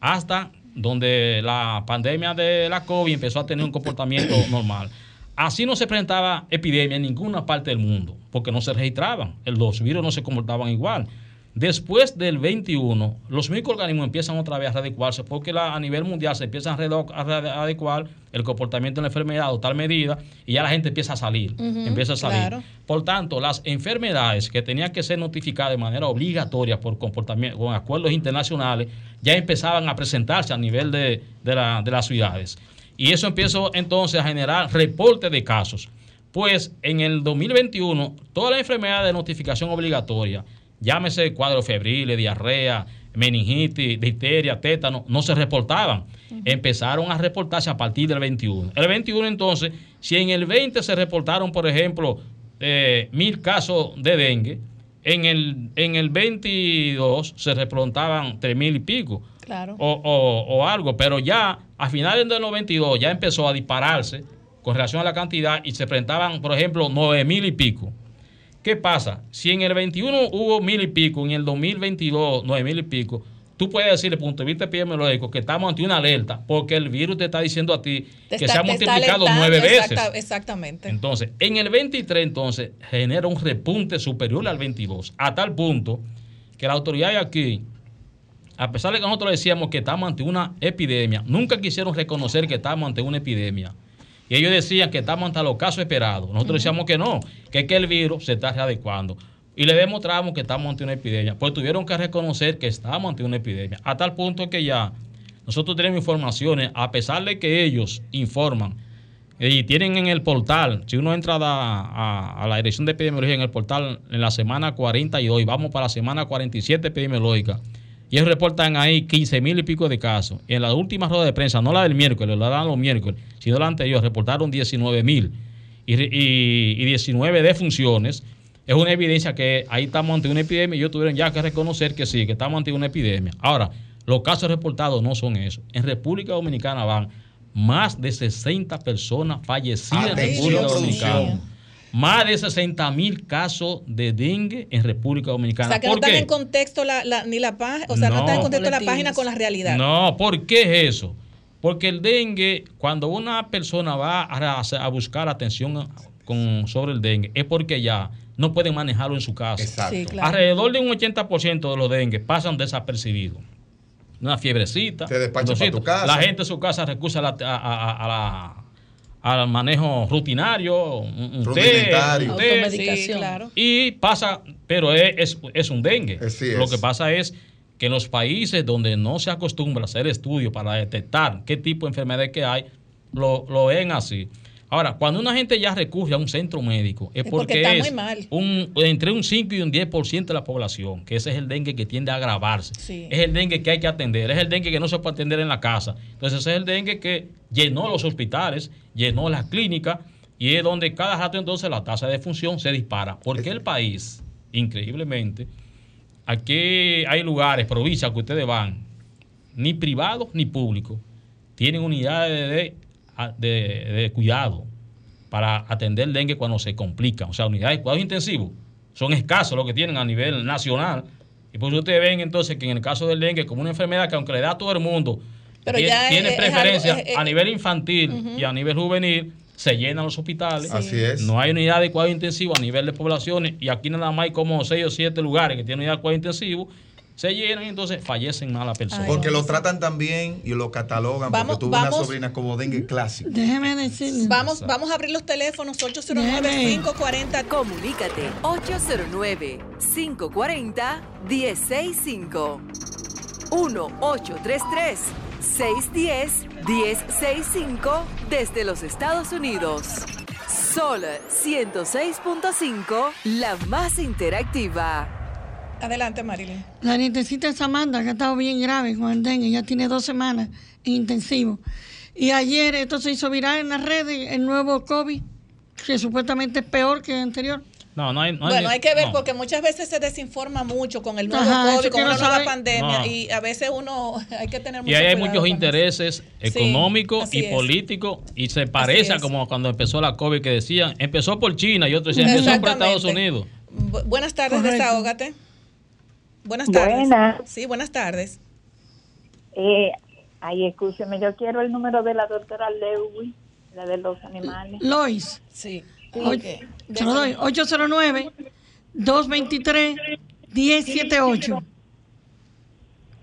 hasta donde la pandemia de la COVID empezó a tener un comportamiento normal. Así no se presentaba epidemia en ninguna parte del mundo, porque no se registraban. Los virus no se comportaban igual. Después del 21, los microorganismos empiezan otra vez a adecuarse porque a nivel mundial se empieza a adecuar el comportamiento de la enfermedad a tal medida y ya la gente empieza a salir. empieza a salir. Por tanto, las enfermedades que tenían que ser notificadas de manera obligatoria por comportamiento, con acuerdos internacionales, ya empezaban a presentarse a nivel de, de las ciudades. Y eso empezó entonces a generar reportes de casos. Pues en el 2021, todas las enfermedades de notificación obligatoria llámese cuadro febril, diarrea, meningitis, difteria, tétano, no se reportaban. Empezaron a reportarse a partir del 21. El 21 entonces, si en el 20 se reportaron, por ejemplo, eh, mil casos de dengue, en el, en el 22 se reportaban tres mil y pico. Claro. O, o, algo, pero ya a finales del 92 ya empezó a dispararse con relación a la cantidad y se presentaban, por ejemplo, nueve mil y pico. ¿Qué pasa? Si en el 21 hubo mil y pico, en el 2022 nueve mil y pico, tú puedes decir desde el punto de vista epidemiológico que estamos ante una alerta porque el virus te está diciendo a ti que se ha multiplicado nueve veces. exactamente. Entonces, en el 23 entonces genera un repunte superior al 22, a tal punto que la autoridad aquí, a pesar de que nosotros decíamos que estamos ante una epidemia, nunca quisieron reconocer que estamos ante una epidemia. Y ellos decían que estamos ante los casos esperados. Nosotros decíamos que no, que es que el virus se está readecuando. Y le demostramos que estamos ante una epidemia. Pues tuvieron que reconocer que estamos ante una epidemia. A tal punto que ya nosotros tenemos informaciones, a pesar de que ellos informan y tienen en el portal, si uno entra a, a la Dirección de Epidemiología en el portal en la semana 42 y vamos para la semana 47 epidemiológica, y ellos reportan ahí 15 mil y pico de casos. En la última rueda de prensa, no la del miércoles, la dan los miércoles, sino la anterior, reportaron 19 mil y, y, 19 defunciones. Es una evidencia que ahí estamos ante una epidemia y ellos tuvieron ya que reconocer que sí, que estamos ante una epidemia. Ahora, los casos reportados no son eso. En República Dominicana van más de 60 personas fallecidas en República Dominicana más de 60 mil casos de dengue en República Dominicana. O sea, que no están en contexto la, ni la página, o sea, no, en contexto la página con la realidad. No, ¿por qué es eso? Porque el dengue, cuando una persona va a, buscar atención con, sobre el dengue, es porque ya no pueden manejarlo en su casa. Exacto. Alrededor de un 80% de los dengue pasan desapercibidos. Una fiebrecita. Te despachas para tu casa. La gente en su casa recusa a la al manejo rutinario, un Rudimentario. claro. Y pasa, pero es, es, un dengue. Lo que pasa es que en los países donde no se acostumbra a hacer estudios para detectar qué tipo de enfermedad que hay, lo, lo ven así. Ahora, cuando una gente ya recurre a un centro médico, es, porque, es Un, entre un 5 y un 10% de la población, que ese es el dengue que tiende a agravarse. Es el dengue que hay que atender, es el dengue que no se puede atender en la casa. Entonces, ese es el dengue que llenó los hospitales, llenó las clínicas y es donde cada rato entonces la tasa de función se dispara. Porque el país, increíblemente, aquí hay lugares, provincias que ustedes van, ni privados ni públicos, tienen unidades de, de, cuidado para atender el dengue cuando se complica. O sea, unidades de cuidados intensivos son escasos los que tienen a nivel nacional. Y por eso ustedes ven entonces que en el caso del dengue, como una enfermedad que aunque le da a todo el mundo, tiene, preferencia a nivel infantil y a nivel juvenil, se llenan los hospitales. Así es. No hay unidad de cuidado intensivo a nivel de poblaciones y aquí nada más hay como 6 o 7 lugares que tienen unidad de cuidado intensivo se llenan y entonces fallecen más las personas. Porque lo tratan también y lo catalogan porque tuvo una sobrina como dengue clásico. Déjeme decir. Vamos, vamos a abrir los teléfonos 809-540. Comunícate 809-540-1065. 1-833-610-1065 desde los Estados Unidos. Sol 106.5, la más interactiva. Adelante, Marilyn. La nietecita Samantha, que ha estado bien grave con el dengue, ya tiene dos semanas en intensivo. Y ayer esto se hizo viral en las redes, el nuevo COVID, que supuestamente es peor que el anterior. No, no hay, bueno, hay que ver porque muchas veces se desinforma mucho con el nuevo COVID, con una nueva pandemia y a veces uno hay que tener mucho Y ahí hay muchos intereses económicos y políticos y se parece a como cuando empezó la COVID que decían, empezó por China y otros decían, empezó por Estados Unidos. buenas tardes, desahógate. Buenas tardes. Sí, buenas tardes. Eh, ay, escúcheme, yo quiero el número de la doctora Lewis, la de los animales. Lois. Sí. Okay. Se lo doy. 809-223-1078.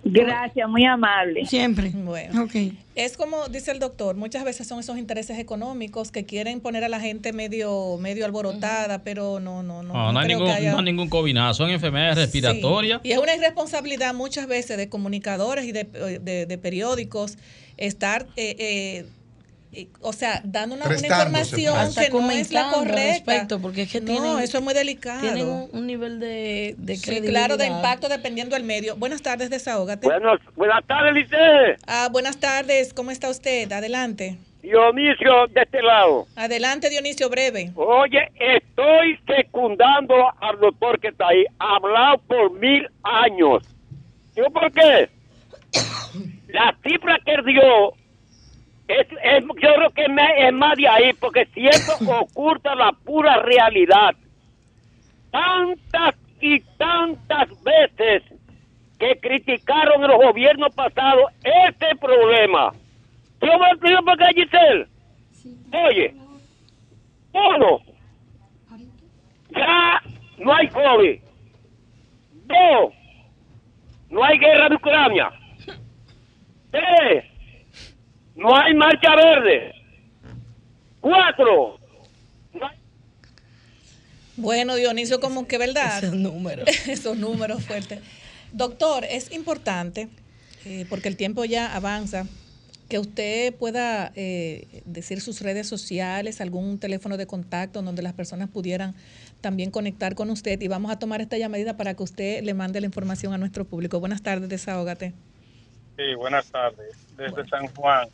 Gracias, muy amable. Siempre. Bueno. Es como dice el doctor, muchas veces son esos intereses económicos que quieren poner a la gente medio medio alborotada, pero no, no, no. No, no, hay, ningún, no hay ningún COVID, son enfermedades respiratorias. Y es una irresponsabilidad muchas veces de comunicadores y de, de, periódicos estar... Eh, eh, o sea, dando una, información que no es la correcta. porque es que no, eso es muy delicado. Tienen un, nivel de, de sí, claro, de impacto dependiendo del medio. Buenas tardes, desahógate. Buenos, buenas tardes, Lice. Ah, buenas tardes, ¿cómo está usted? Adelante. Dionisio, de este lado. Adelante, Dionisio, breve. Oye, estoy secundando al doctor que está ahí. Hablado por mil años. ¿Yo por qué? La cifra que dio es, yo creo que es más de ahí, porque siempre oculta la pura realidad. Tantas y tantas veces que criticaron el gobierno pasado este problema. Yo me explico por qué, Giselle. Oye, uno, ya no hay COVID. Dos, no hay guerra de Ucrania. Tres, no hay marcha verde. Cuatro. Bueno, Dionisio, como que verdad. Esos números. Esos números fuertes. Doctor, es importante, eh, porque el tiempo ya avanza, que usted pueda eh, decir sus redes sociales, algún teléfono de contacto donde las personas pudieran también conectar con usted. Y vamos a tomar esta llamadita para que usted le mande la información a nuestro público. Buenas tardes, desahógate. Sí, buenas tardes. Desde San Juan.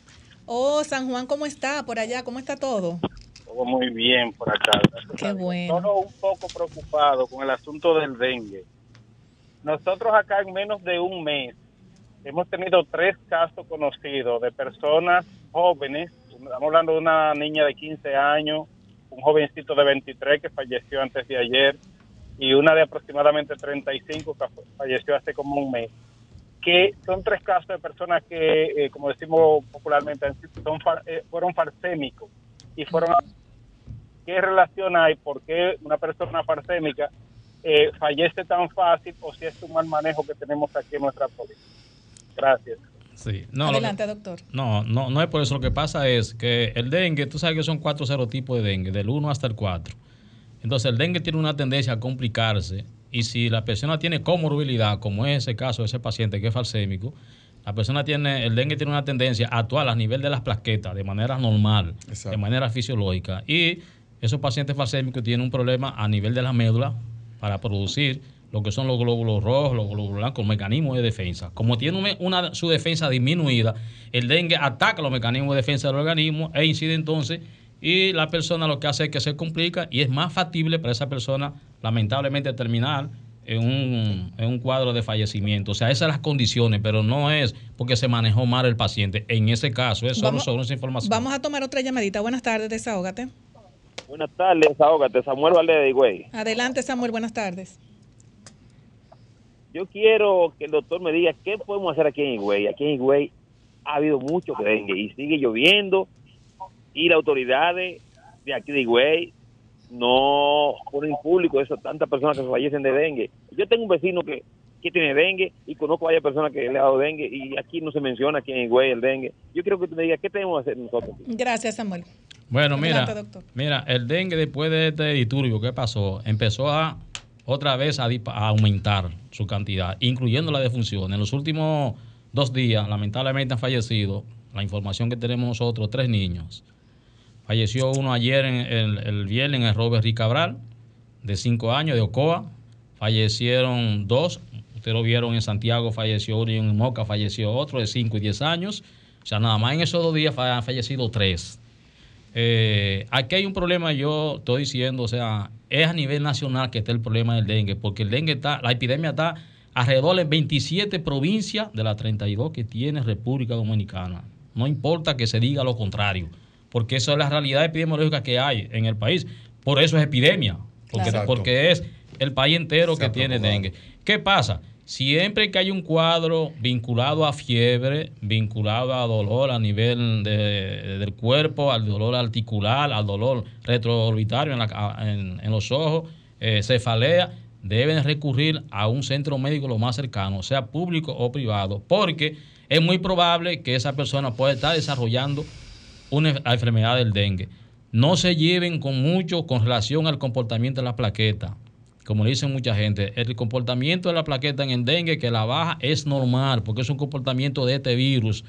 Oh, San Juan, ¿cómo está por allá? ¿Cómo está todo? Todo muy bien por acá. Qué bueno. Solo un poco preocupado con el asunto del dengue. Nosotros acá en menos de un mes hemos tenido tres casos conocidos de personas jóvenes. Estamos hablando de una niña de 15 años, un jovencito de 23 que falleció antes de ayer y una de aproximadamente 35 que falleció hace como un mes que son tres casos de personas que, eh, como decimos popularmente, son, eh, fueron farsémicos y fueron... ¿Qué relación hay? ¿Por qué una persona farsémica eh, fallece tan fácil o si es un mal manejo que tenemos aquí en nuestra política? Gracias. Sí. No, Adelante, doctor. No, no, no es por eso. Lo que pasa es que el dengue, tú sabes que son cuatro serotipos de dengue, del 1 hasta el 4. Entonces, el dengue tiene una tendencia a complicarse y si la persona tiene comorbilidad, como es ese caso de ese paciente que es falsémico, la persona tiene, el dengue tiene una tendencia a actuar a nivel de las plaquetas de manera normal, de manera fisiológica. Y esos pacientes falsémicos tienen un problema a nivel de la médula para producir lo que son los glóbulos rojos, los glóbulos blancos, mecanismos de defensa. Como tiene una, su defensa disminuida, el dengue ataca los mecanismos de defensa del organismo e incide entonces y la persona lo que hace es que se complica y es más factible para esa persona lamentablemente terminar en un, en un cuadro de fallecimiento. O sea, esas son las condiciones, pero no es porque se manejó mal el paciente. En ese caso, es solo sobre esa información. Vamos a tomar otra llamadita. Buenas tardes, desahógate. Buenas tardes, desahógate. Samuel Valdez de Higüey. Adelante, Samuel, buenas tardes. Yo quiero que el doctor me diga qué podemos hacer aquí en Higüey. Aquí en Higüey ha habido mucho dengue y sigue lloviendo y las autoridades de aquí de Higüey no ponen público eso, tantas personas que fallecen de dengue. Yo tengo un vecino que, que tiene dengue y conozco a varias personas que le ha dado dengue y aquí no se menciona aquí en Higüey el dengue. Yo quiero que tú me digas qué tenemos que hacer nosotros. Gracias, Samuel. Bueno, mira, Adelante, doctor. mira, el dengue después de este disturbio, ¿qué pasó? Empezó a otra vez a aumentar su cantidad, incluyendo la defunción. En los últimos dos días, lamentablemente han fallecido, la información que tenemos nosotros, tres niños. Falleció uno ayer, en el, el viernes, en el Robert Rick Cabral, de cinco años, de Ocoa. Fallecieron dos, ustedes lo vieron en Santiago, falleció uno y en Moca falleció otro de cinco y diez años. O sea, nada más en esos dos días han fallecido tres. Eh, aquí hay un problema, yo estoy diciendo, o sea, es a nivel nacional que está el problema del dengue, porque el dengue está, la epidemia está alrededor de 27 provincias de las 32 que tiene República Dominicana. No importa que se diga lo contrario, porque esa es la realidad epidemiológica que hay en el país. Por eso es epidemia, porque, Claro. porque es el país entero que tiene dengue. ¿Qué pasa? Siempre que hay un cuadro vinculado a fiebre, vinculado a dolor a nivel de- del cuerpo, al dolor articular, al dolor retroorbitario en, la en los ojos, eh, cefalea, deben recurrir a un centro médico lo más cercano, sea público o privado, porque es muy probable que esa persona pueda estar desarrollando una enf- enfermedad del dengue. No se lleven con mucho con relación al comportamiento de la plaqueta. Como le dicen mucha gente, el comportamiento de la plaqueta en el dengue que la baja es normal porque es un comportamiento de este virus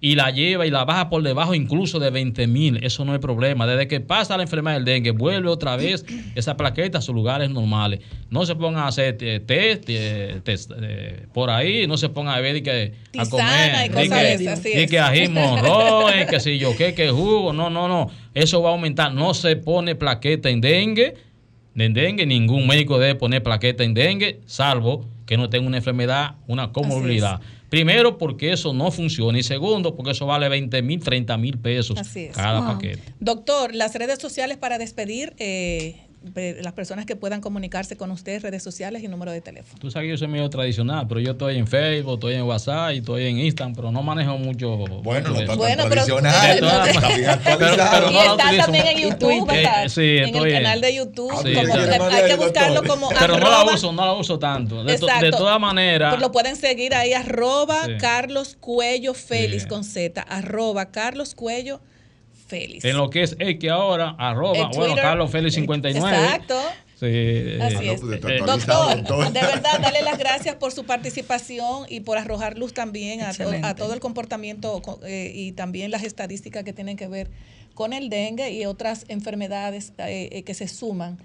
y la lleva y la baja por debajo incluso de 20 mil. Eso no es problema. Desde que pasa la enfermedad del dengue, vuelve otra vez esa plaqueta a sus lugares normales. No se pongan a hacer test, eh, por ahí, no se pongan a ver y que a comer. y que- es. que ají monroe, que si yo qué, que jugo. No, no, no. Eso va a aumentar. No se pone plaqueta en dengue. En dengue, ningún médico debe poner plaqueta en dengue, salvo que no tenga una enfermedad, una comorbilidad. Primero, porque eso no funciona. Y segundo, porque eso vale 20 mil, 30 mil pesos Así es. cada Wow. paquete. Doctor, las redes sociales para despedir, eh, las personas que puedan comunicarse con usted, redes sociales y número de teléfono. Tú sabes que yo soy medio tradicional, pero yo estoy en Facebook, estoy en WhatsApp y estoy en Instagram, pero no manejo mucho. Bueno, no está tan Bueno, pero- tradicional, actualizado. y no la está también en mucho. YouTube, ¿verdad? Eh, sí, en estoy el canal de YouTube. Sí, como sí. usted- hay que buscarlo como Pero no la uso, no la uso tanto. De, to- de Exacto. todas maneras. Pues lo pueden seguir ahí, arroba Sí. Carlos Cuello Félix Sí. con Z, arroba Carlos Cuello Félix. En lo que es X ahora, arroba, En bueno, Carlos Félix 59. Exacto. Sí, eh, Así es. eh, Doctor, de verdad, darle las gracias por su participación y por arrojar luz también a, to- a todo el comportamiento co- eh, y también las estadísticas que tienen que ver con el dengue y otras enfermedades eh, eh, que se suman.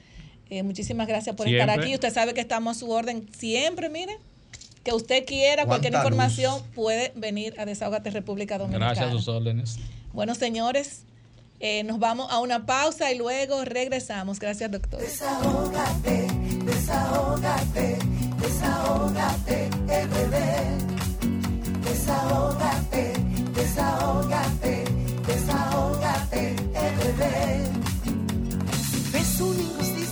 Eh, muchísimas gracias por estar aquí. Usted sabe que estamos a su orden siempre, mire. Que usted quiera cualquier luz. información puede venir a Desahogate República Dominicana. Gracias a sus órdenes. Bueno, señores, eh, nos vamos a una pausa y luego regresamos. Gracias, doctor. Desahógate, desahógate, desahógate, RD. Desahógate, desahógate, desahógate, RD. Ves una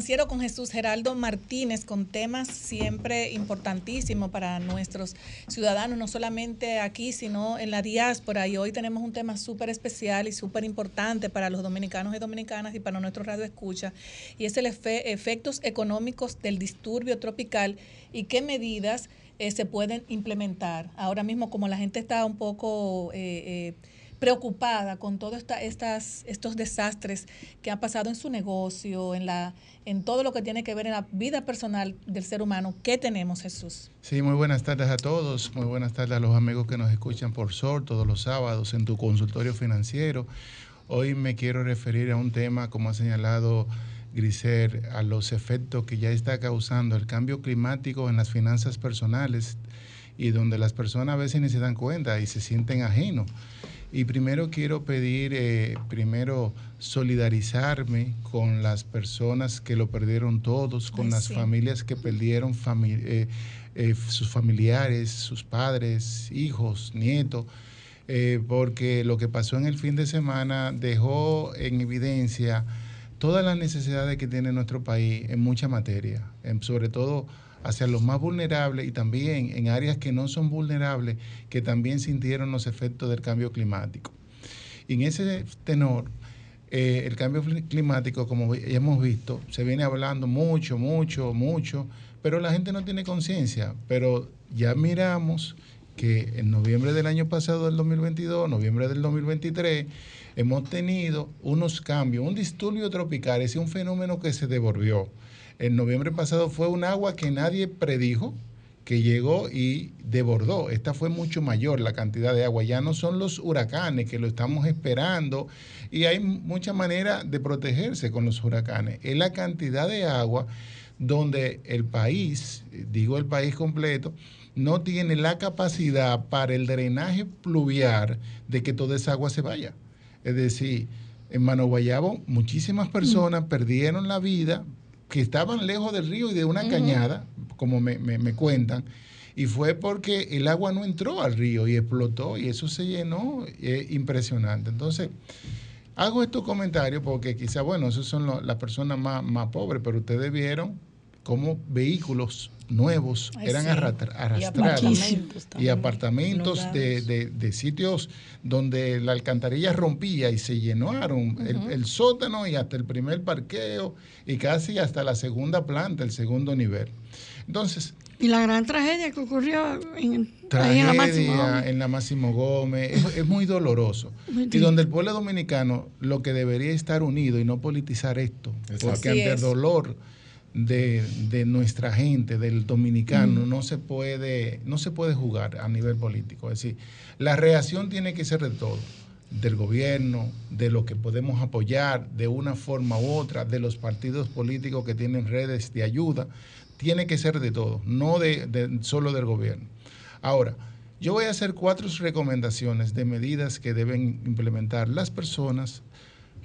financiero con Jesús Geraldo Martínez con temas siempre importantísimos para nuestros ciudadanos, no solamente aquí, sino en la diáspora. Y hoy tenemos un tema súper especial y súper importante para los dominicanos y dominicanas y para nuestro radio escucha, y es el efectos económicos del disturbio tropical y qué medidas eh, se pueden implementar. Ahora mismo, como la gente está un poco... Eh, eh, preocupada con todos esta, estas, estos desastres que han pasado en su negocio, en, la, en todo lo que tiene que ver en la vida personal del ser humano. ¿Qué tenemos, Jesús? Sí, muy buenas tardes a todos. Muy buenas tardes a los amigos que nos escuchan por SOR todos los sábados en tu consultorio financiero. Hoy me quiero referir a un tema, como ha señalado Griser, a los efectos que ya está causando el cambio climático en las finanzas personales y donde las personas a veces ni se dan cuenta y se sienten ajenos. Y primero quiero pedir, eh, primero solidarizarme con las personas que lo perdieron todos, con las familias que perdieron eh, eh, sus familiares, sus padres, hijos, nietos, porque lo que pasó en el fin de semana dejó en evidencia todas las necesidades que tiene nuestro país en mucha materia, sobre todo hacia los más vulnerables y también en áreas que no son vulnerables, que también sintieron los efectos del cambio climático. Y en ese tenor, eh, el cambio climático, como hemos visto, se viene hablando mucho, mucho, mucho, pero la gente no tiene conciencia. Pero ya miramos que en noviembre del año pasado, del 2022, noviembre del 2023, hemos tenido unos cambios, un disturbio tropical, es un fenómeno que se devolvió en noviembre pasado fue un agua que nadie predijo, que llegó y desbordó. Esta fue mucho mayor la cantidad de agua. Ya no son los huracanes que lo estamos esperando y hay mucha manera de protegerse con los huracanes. Es la cantidad de agua donde el país, digo el país completo, no tiene la capacidad para el drenaje pluvial de que toda esa agua se vaya. Es decir, en Mano Guayabo muchísimas personas perdieron la vida que estaban lejos del río y de una cañada, como me, cuentan, y fue porque el agua no entró al río y explotó y eso se llenó, es impresionante. Entonces, hago estos comentarios porque quizá, bueno, esos son las personas más, más pobres, pero ustedes vieron cómo vehículos nuevos eran arrastrados. y apartamentos, de, sitios donde la alcantarilla rompía y se llenaron el, sótano y hasta el primer parqueo y casi hasta la segunda planta, el segundo nivel. Entonces... Y la gran tragedia que ocurrió en, la Máximo Gómez, en la Máximo Gómez es, muy doloroso. y donde el pueblo dominicano lo que debería estar unido y no politizar esto, porque ante el dolor de, nuestra gente, del dominicano, no, se puede, no se puede jugar a nivel político. Es decir, la reacción tiene que ser de todo, del gobierno, de lo que podemos apoyar de una forma u otra, de los partidos políticos que tienen redes de ayuda, tiene que ser de todo, no de solo del gobierno. Ahora, yo voy a hacer cuatro recomendaciones de medidas que deben implementar las personas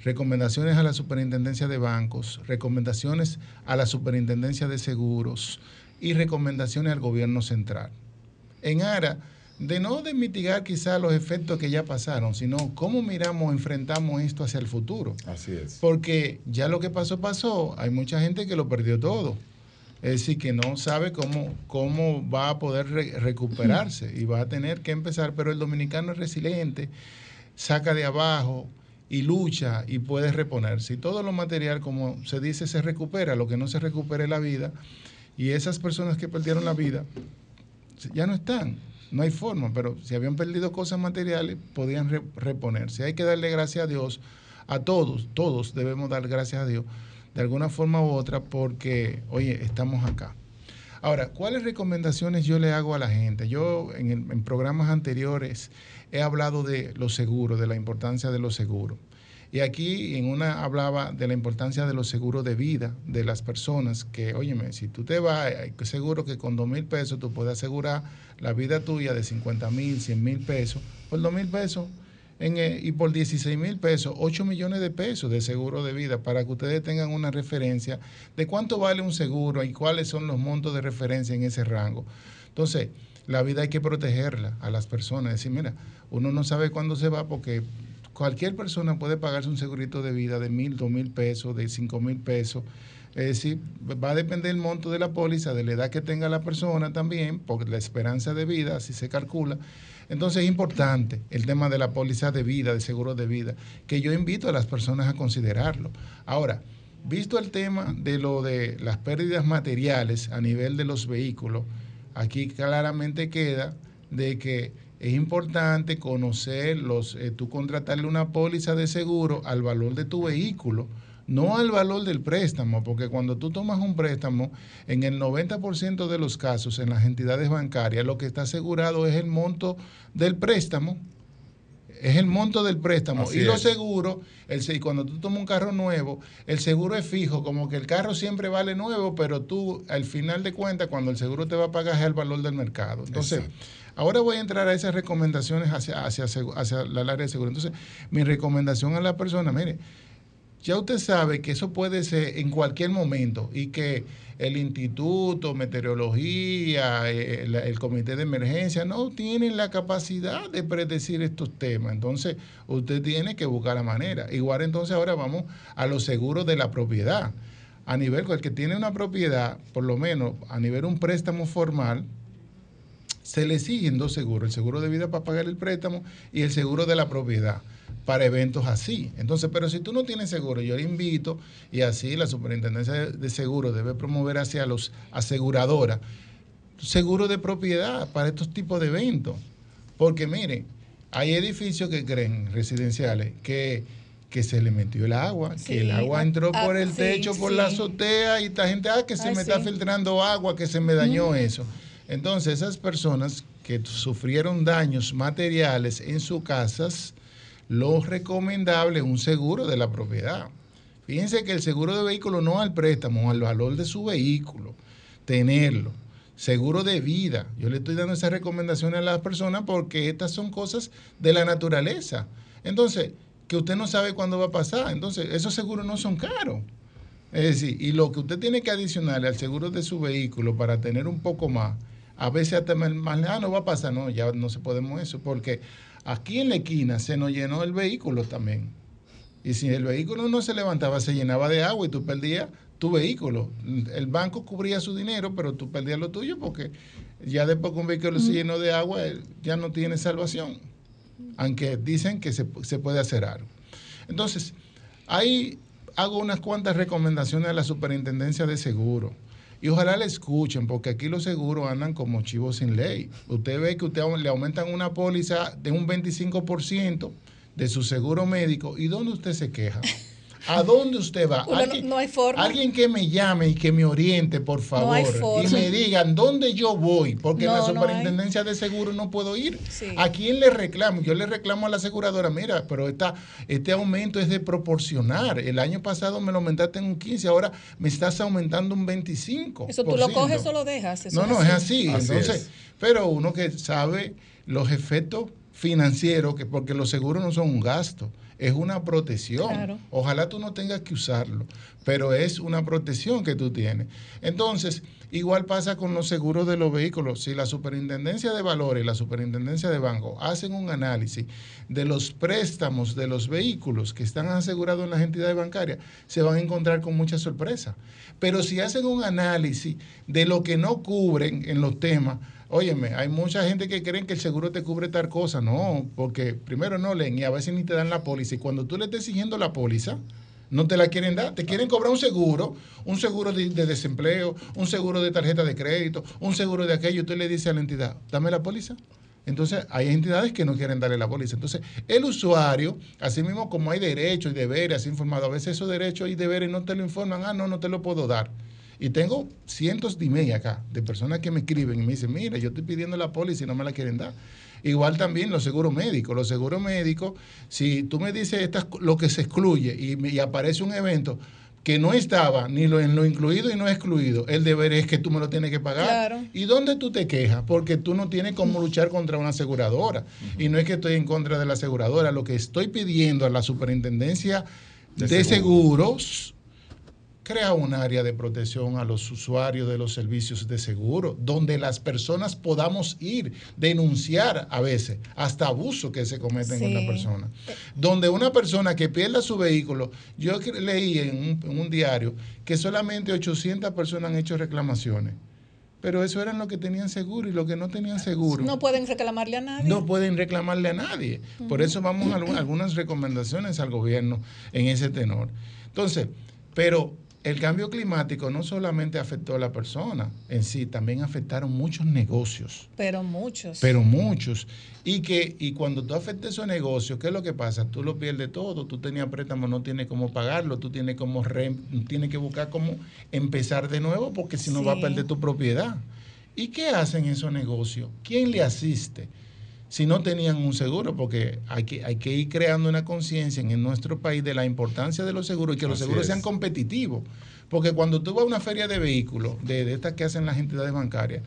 recomendaciones a la superintendencia de bancos, recomendaciones a la superintendencia de seguros y recomendaciones al gobierno central. En ARA, de no de mitigar quizá los efectos que ya pasaron, sino cómo miramos, enfrentamos esto hacia el futuro. Así es. Porque ya lo que pasó, pasó. Hay mucha gente que lo perdió todo. Es decir, que no sabe cómo, cómo va a poder recuperarse y va a tener que empezar. Pero el dominicano es resiliente, saca de abajo, y lucha y puede reponerse. Y todo lo material, como se dice, se recupera, lo que no se recupera es la vida. Y esas personas que perdieron la vida ya no están, no hay forma, pero si habían perdido cosas materiales, podían reponerse. Hay que darle gracias a Dios, a todos, todos debemos dar gracias a Dios, de alguna forma u otra, porque, oye, estamos acá. Ahora, ¿cuáles recomendaciones yo le hago a la gente? Yo en, en programas anteriores he hablado de los seguros, de la importancia de los seguros. Y aquí en una hablaba de la importancia de los seguros de vida de las personas, que, óyeme, si tú te vas, seguro que con dos mil pesos tú puedes asegurar la vida tuya de 50 mil, 100 mil pesos, por dos mil pesos, eh, y por 16 mil pesos, 8 millones de pesos de seguro de vida, para que ustedes tengan una referencia de cuánto vale un seguro y cuáles son los montos de referencia en ese rango. Entonces, la vida hay que protegerla a las personas, decir, mira, uno no sabe cuándo se va porque cualquier persona puede pagarse un segurito de vida de mil, dos mil pesos, de cinco mil pesos. Es decir, va a depender el monto de la póliza, de la edad que tenga la persona también, porque la esperanza de vida, así se calcula. Entonces es importante el tema de la póliza de vida, de seguro de vida, que yo invito a las personas a considerarlo. Ahora, visto el tema de lo de las pérdidas materiales a nivel de los vehículos, aquí claramente queda de que es importante conocer los, eh, tú contratarle una póliza de seguro al valor de tu vehículo, no al valor del préstamo, porque cuando tú tomas un préstamo, en el 90% de los casos en las entidades bancarias, lo que está asegurado es el monto del préstamo, es el monto del préstamo. Así y los seguros, el, cuando tú tomas un carro nuevo, el seguro es fijo, como que el carro siempre vale nuevo, pero tú al final de cuentas, cuando el seguro te va a pagar es el valor del mercado. Entonces, ahora voy a entrar a esas recomendaciones hacia, hacia, hacia la área de seguro. Entonces, mi recomendación a la persona, mire, ya usted sabe que eso puede ser en cualquier momento y que el instituto, meteorología, eh, el, comité de emergencia no tienen la capacidad de predecir estos temas. Entonces, usted tiene que buscar la manera. Igual entonces ahora vamos a los seguros de la propiedad. A nivel, el que tiene una propiedad, por lo menos a nivel un préstamo formal, se le exigen dos seguros, el seguro de vida para pagar el préstamo y el seguro de la propiedad para eventos así. Entonces, pero si tú no tienes seguro, yo le invito, y así la Superintendencia de, Seguros debe promover hacia los aseguradoras, seguro de propiedad para estos tipos de eventos. Porque miren, hay edificios que creen, residenciales, que, que se le metió el agua, que el agua ah, entró ah, por el sí, techo, por sí. la azotea, y esta gente, ah, que se Ay, me está filtrando agua, que se me dañó Ujú. eso. Entonces, esas personas que sufrieron daños materiales en sus casas, lo recomendable es un seguro de la propiedad. Fíjense que el seguro de vehículo no al préstamo, al valor de su vehículo, tenerlo. Seguro de vida. Yo le estoy dando esas recomendaciones a las personas porque estas son cosas de la naturaleza. Entonces, que usted no sabe cuándo va a pasar. Entonces, esos seguros no son caros. Es decir, y lo que usted tiene que adicionarle al seguro de su vehículo para tener un poco más, a veces hasta más, ah, no va a pasar, no, ya no se podemos eso, porque aquí en la esquina se nos llenó el vehículo también. Y si el vehículo no se levantaba, se llenaba de agua y tú perdías tu vehículo. El banco cubría su dinero, pero tú perdías lo tuyo porque ya después que un vehículo se llenó de agua, ya no tiene salvación. Aunque dicen que se, se puede hacer algo. Entonces, ahí hago unas cuantas recomendaciones a la superintendencia de seguro. Y ojalá le escuchen, porque aquí los seguros andan como chivos sin ley. Usted ve que usted le aumentan una póliza de un 25% de su seguro médico. ¿Y dónde usted se queja? ¿A dónde usted va? Uno no- Alguien- no hay forma. Alguien que me llame y que me oriente, por favor. hay forma. y me digan dónde yo voy, porque en la no superintendencia de seguro no puedo ir. Sí. ¿A quién le reclamo? Yo le reclamo a la aseguradora, mira, pero esta, este aumento es de proporcionar. El año pasado me lo aumentaste en un 15, ahora me estás aumentando un 25. Eso tú lo coges o lo dejas. eso No, no, es así. Así Entonces, es. pero uno que sabe los efectos financieros, que porque los seguros no son un gasto, es una protección. Claro. Ojalá tú no tengas que usarlo, pero es una protección que tú tienes. Entonces, igual pasa con los seguros de los vehículos. Si la Superintendencia de Valores y la Superintendencia de Banco hacen un análisis de los préstamos de los vehículos que están asegurados en las entidades bancarias, se van a encontrar con mucha sorpresa. Pero si hacen un análisis de lo que no cubren en los temas, Óyeme, hay mucha gente que creen que el seguro te cubre tal cosa. No, porque primero no leen y a veces ni te dan la póliza. Y cuando tú le estás exigiendo la póliza, no te la quieren dar. Te quieren cobrar un seguro, un seguro de, de desempleo, un seguro de tarjeta de crédito, un seguro de aquello. Usted le dice a la entidad, dame la póliza. Entonces, hay entidades que no quieren darle la póliza. Entonces, el usuario, así mismo como hay derechos y deberes, así informado, a veces esos derechos y deberes no te lo informan, ah, no, no te lo puedo dar. Y tengo cientos de emails acá de personas que me escriben y me dicen, mira, yo estoy pidiendo la póliza y no me la quieren dar. Igual también los seguros médicos. Los seguros médicos, si tú me dices estas, lo que se excluye y, me- y aparece un evento que no estaba ni lo, en lo incluido y no excluido, el deber es que tú me lo tienes que pagar. Claro. ¿Y dónde tú te quejas? Porque tú no tienes cómo luchar contra una aseguradora. Y no es que estoy en contra de la aseguradora. Lo que estoy pidiendo a la superintendencia de, De seguros crea un área de protección a los usuarios de los servicios de seguro, donde las personas podamos ir, denunciar a veces hasta abusos que se cometen con la Sí. persona. Donde una persona que pierda su vehículo, yo leí en un, en un diario que solamente 800 personas han hecho reclamaciones, pero eso eran los que tenían seguro y los que no tenían seguro No pueden reclamarle a nadie. no pueden reclamarle a nadie. Por eso vamos a algu- algunas recomendaciones al gobierno en ese tenor. Entonces, pero el cambio climático no solamente afectó a la persona en sí, también afectaron muchos negocios Pero muchos. pero muchos. Y que y cuando tú afectas esos negocios, ¿qué es lo que pasa? Tú lo pierdes todo. Tú tenías préstamo, no tienes cómo pagarlo. Tú tienes, como re- tienes que buscar cómo empezar de nuevo porque si no vas a perder tu propiedad. ¿Y qué hacen esos negocios? ¿Quién le asiste? Si no tenían un seguro, porque hay que, hay que ir creando una conciencia en nuestro país de la importancia de los seguros y que los Así seguros es. sean competitivos. Porque cuando tú vas a una feria de vehículos, de, de estas que hacen las entidades bancarias,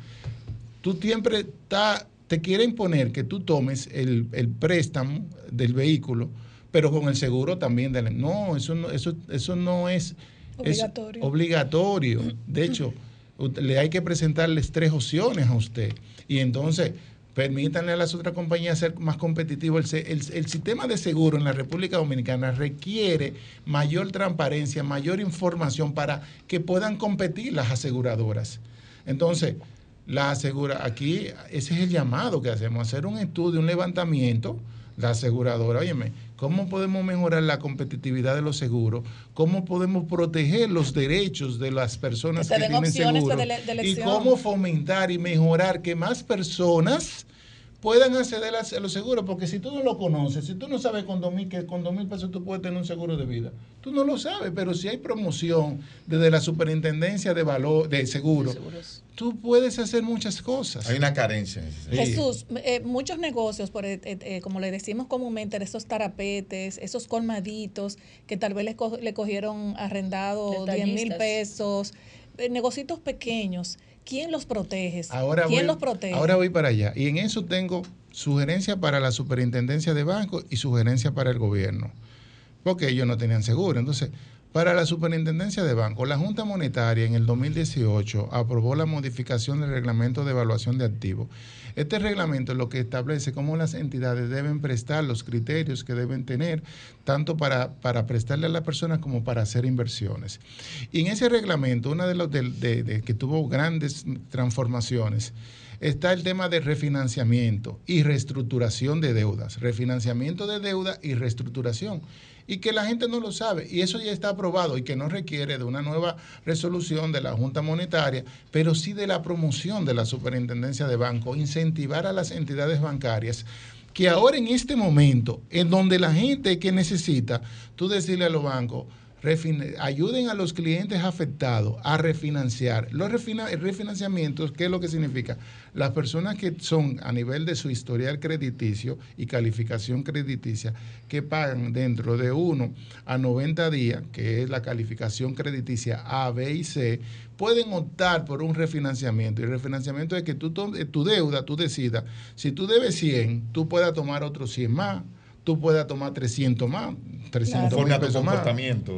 tú siempre está, te quiere imponer que tú tomes el, el préstamo del vehículo, pero con el seguro también. Del, no, eso no, eso, eso no es es Obligatorio. obligatorio. De hecho, le hay que presentarles tres opciones a usted. Y entonces, permítanle a las otras compañías ser más competitivos. El, el- el sistema de seguro en la República Dominicana requiere mayor transparencia, mayor información para que puedan competir las aseguradoras. Entonces, la asegura, aquí ese es el llamado que hacemos, hacer un estudio, un levantamiento, la aseguradora, óyeme, ¿cómo podemos mejorar la competitividad de los seguros? ¿Cómo podemos proteger los derechos de las personas Que que, tienen opciones seguro? de ele- de y cómo fomentar y mejorar que más personas puedan acceder a los seguros, porque si tú no lo conoces, si tú no sabes con dos mil, que con dos mil pesos tú puedes tener un seguro de vida, tú no lo sabes, pero si hay promoción desde la superintendencia de valor, de seguro, tú puedes hacer muchas cosas. Hay una carencia. Jesús, eh, muchos negocios, por, eh, eh, como le decimos comúnmente, de esos tarapetes, esos colmaditos, que tal vez le, co- le cogieron arrendado 10 mil pesos, eh, negocios pequeños, ¿quién los protege? Ahora ¿Quién voy, los protege? ahora voy para allá. Y en eso tengo sugerencia para la superintendencia de bancos y sugerencia para el gobierno. Porque ellos no tenían seguro. Entonces, para la superintendencia de bancos, la Junta Monetaria en el 2018 aprobó la modificación del reglamento de evaluación de activos. Este reglamento lo que establece cómo las entidades deben prestar los criterios que deben tener, tanto para, para prestarle a las personas como para hacer inversiones. Y en ese reglamento, una de de- de- que tuvo grandes transformaciones, está el tema de refinanciamiento y reestructuración de deudas. Refinanciamiento de deuda y reestructuración. Y que la gente no lo sabe. Y eso ya está aprobado y que no requiere de una nueva resolución de la Junta Monetaria, pero sí de la promoción de la Superintendencia de Banco, incentivar a las entidades bancarias que ahora en este momento, en donde la gente que necesita, tú decirle a los bancos, ayuden a los clientes afectados a refinanciar. Los refina- refinanciamientos, ¿qué es lo que significa? Las personas que son a nivel de su historial crediticio y calificación crediticia, que pagan dentro de 1 a 90 días, que es la calificación crediticia A, B y C, pueden optar por un refinanciamiento. Y el refinanciamiento es que tú, tu deuda, tú decidas, si tú debes 100, tú puedas tomar otros 100 más, tú puedas tomar 300 más, 300 Conforme mil pesos más.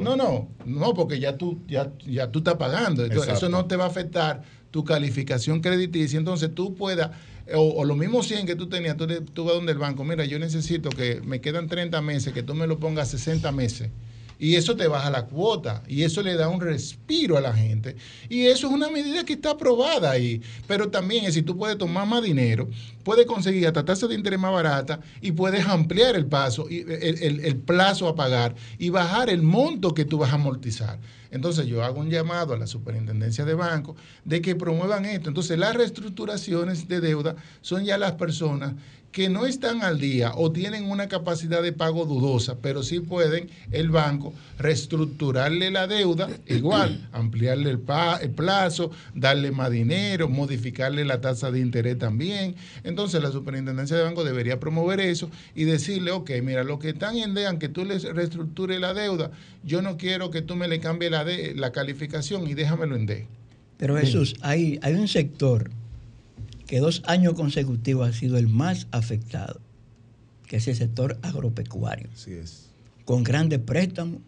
No, no, no, porque ya tú, ya, ya tú estás pagando. Entonces, Exacto. eso no te va a afectar tu calificación crediticia. Entonces tú puedas, o, o los mismos 100 que tú tenías, tú, tú vas donde el banco, mira, yo necesito que me quedan 30 meses, que tú me lo pongas 60 meses. Y eso te baja la cuota y eso le da un respiro a la gente. Y eso es una medida que está aprobada ahí. Pero también es si tú puedes tomar más dinero, puedes conseguir hasta tasa de interés más barata y puedes ampliar el, el plazo a pagar y bajar el monto que tú vas a amortizar. Entonces yo hago un llamado a la superintendencia de bancos de que promuevan esto. Entonces las reestructuraciones de deuda son ya las personas que no están al día o tienen una capacidad de pago dudosa, pero sí pueden el banco reestructurarle la deuda, igual, ampliarle el, plazo, darle más dinero, modificarle la tasa de interés también. Entonces la superintendencia de banco debería promover eso y decirle, ok, mira, los que están en DEAN, que tú les reestructures la deuda, yo no quiero que tú me le cambies la, de- la calificación y déjamelo en D. Pero Jesús, hay, hay un sector que dos años consecutivos ha sido el más afectado, que es el sector agropecuario. Así es. Con grandes préstamos,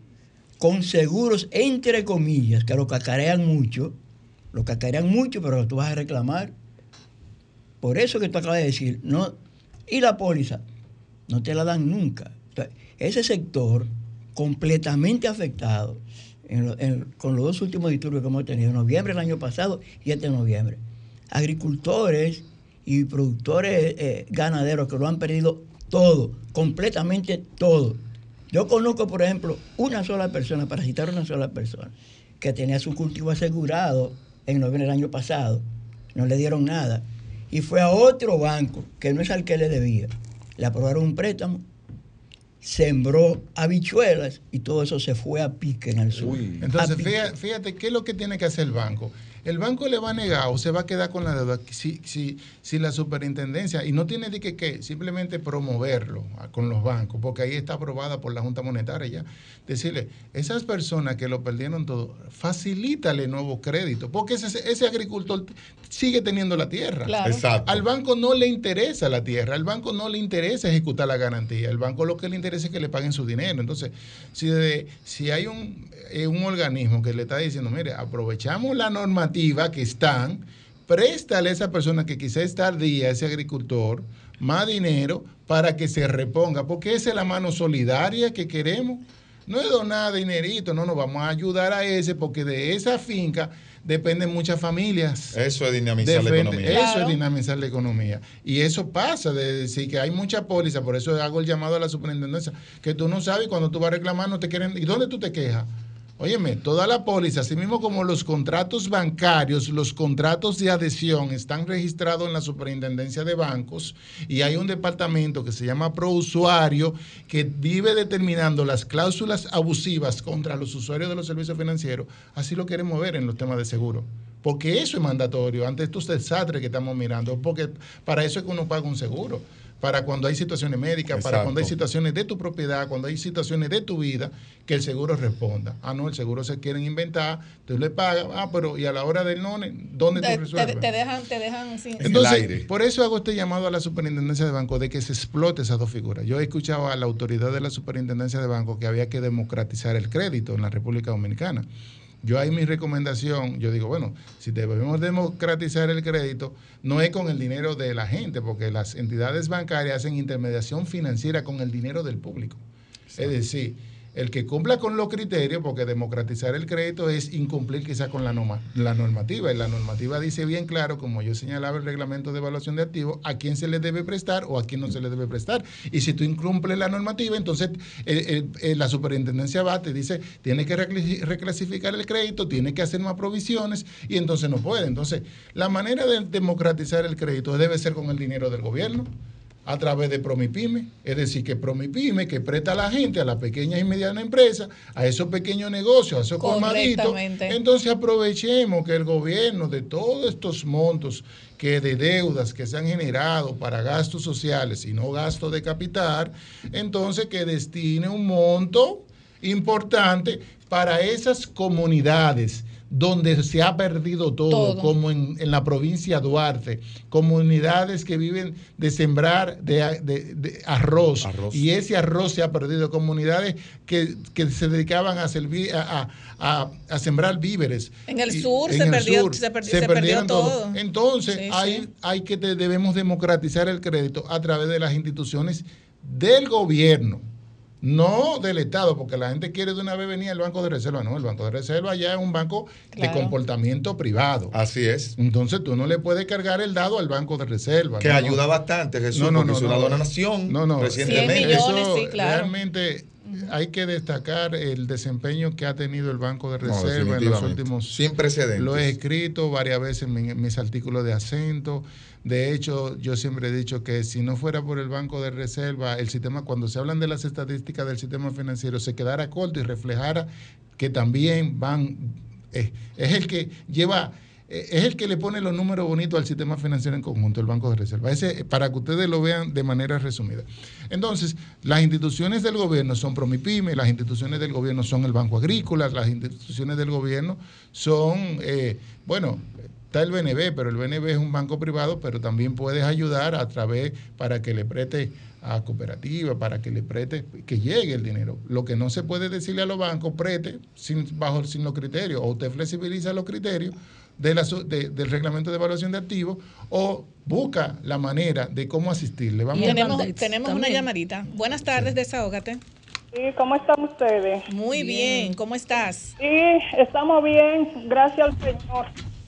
con seguros entre comillas, que lo cacarean mucho, lo cacarean mucho, pero tú vas a reclamar. Por eso que tú acabas de decir, no, y la póliza, no te la dan nunca. ese sector completamente afectado con los dos últimos disturbios que hemos tenido, noviembre del año pasado y este noviembre. Agricultores y productores eh, ganaderos que lo han perdido todo, completamente todo. Yo conozco, por ejemplo, una sola persona, para citar una sola persona, que tenía su cultivo asegurado en noviembre del año pasado, no le dieron nada, y fue a otro banco, que no es al que le debía, le aprobaron un préstamo, sembró habichuelas y todo eso se fue a pique en el sur. Entonces, fíjate, fíjate, qué es lo que tiene que hacer el banco el banco le va a negar o se va a quedar con la deuda si, si, si la superintendencia, y no tiene de que, simplemente promoverlo con los bancos, porque ahí está aprobada por la Junta Monetaria ya, decirle, esas personas que lo perdieron todo, facilítale nuevo crédito, porque ese, ese agricultor sigue teniendo la tierra. Exacto. Al banco no le interesa la tierra, al banco no le interesa ejecutar la garantía, al banco lo que le interesa es que le paguen su dinero. Entonces, si, si hay un, eh, un organismo que le está diciendo, mire, aprovechamos la normativa, que están, préstale a esa persona que quizá está día, ese agricultor, más dinero para que se reponga, porque esa es la mano solidaria que queremos. No es donar dinerito, no, nos vamos a ayudar a ese, porque de esa finca dependen muchas familias. Eso es dinamizar la economía. Eso es dinamizar la economía. Y eso pasa de decir que hay mucha póliza, por eso hago el llamado a la superintendencia, que tú no sabes cuando tú vas a reclamar, no te quieren. ¿Y dónde tú te quejas? Óyeme, toda la póliza, así mismo como los contratos bancarios, los contratos de adhesión están registrados en la Superintendencia de Bancos y hay un departamento que se llama Prousuario que vive determinando las cláusulas abusivas contra los usuarios de los servicios financieros. Así lo queremos ver en los temas de seguro. Porque eso es mandatorio ante estos desastres que estamos mirando. Porque para eso es que uno paga un seguro para cuando hay situaciones médicas, para cuando hay situaciones de tu propiedad, cuando hay situaciones de tu vida, que el seguro responda. Ah, no, el seguro se quieren inventar, tú le pagas, ah, pero y a la hora del no, ¿dónde te, tú resuelves? Te, dejan, te dejan sin, Entonces, el aire. Por eso hago este llamado a la superintendencia de banco de que se explote esas dos figuras. Yo he escuchado a la autoridad de la superintendencia de banco que había que democratizar el crédito en la República Dominicana. Yo ahí mi recomendación, yo digo, bueno, si debemos democratizar el crédito, no es con el dinero de la gente, porque las entidades bancarias hacen intermediación financiera con el dinero del público. Es decir, el que cumpla con los criterios, porque democratizar el crédito es incumplir quizá con la, norma, la normativa. Y la normativa dice bien claro, como yo señalaba el reglamento de evaluación de activos, a quién se le debe prestar o a quién no se le debe prestar. Y si tú incumples la normativa, entonces eh, eh, eh, la superintendencia va, te dice, tiene que reclasificar el crédito, tiene que hacer más provisiones y entonces no puede. Entonces, la manera de democratizar el crédito debe ser con el dinero del gobierno a través de Promipyme, es decir, que Promipyme que presta a la gente, a la pequeña y mediana empresa, a esos pequeños negocios, a esos colmaditos, entonces aprovechemos que el gobierno de todos estos montos que de deudas que se han generado para gastos sociales y no gastos de capital, entonces que destine un monto importante para esas comunidades donde se ha perdido todo, como en, la provincia de Duarte, comunidades que viven de sembrar de, arroz, y ese arroz se ha perdido, comunidades que, se dedicaban a, servir, a, sembrar víveres. En el sur, se, perdió, se, perdió, todo. Entonces, hay, hay que debemos democratizar el crédito a través de las instituciones del gobierno no del Estado, porque la gente quiere de una vez venir al Banco de Reserva. No, el Banco de Reserva ya es un banco de comportamiento privado. Así es. Entonces tú no le puedes cargar el dado al Banco de Reserva. Que ayuda bastante, Jesús, no, no, no, una donación no, no, recientemente. Eso realmente hay que destacar el desempeño que ha tenido el Banco de Reserva en los últimos... Sin precedentes. Lo he escrito varias veces en mis artículos de acento de hecho, yo siempre he dicho que si no fuera por el Banco de Reserva, el sistema, cuando se hablan de las estadísticas del sistema financiero, se quedara corto y reflejara que también van, es el que lleva es el que le pone los números bonitos al sistema financiero en conjunto, el Banco de Reserva. Ese, para que ustedes lo vean de manera resumida. Entonces, las instituciones del gobierno son Promipyme, las instituciones del gobierno son el Banco Agrícola, las instituciones del gobierno son, eh, bueno, está el BNB, pero el BNB es un banco privado, pero también puedes ayudar a través para que le preste a cooperativa, para que le preste, que llegue el dinero. Lo que no se puede decirle a los bancos, preste sin, bajo, sin los criterios, o usted flexibiliza los criterios de la su- de- del reglamento de evaluación de activos, o busca la manera de cómo asistirle. Vamos tenemos tenemos una llamadita. Buenas tardes, desahógate. Sí, ¿cómo están ustedes? Muy bien, ¿cómo estás? Sí, estamos bien, gracias al Señor.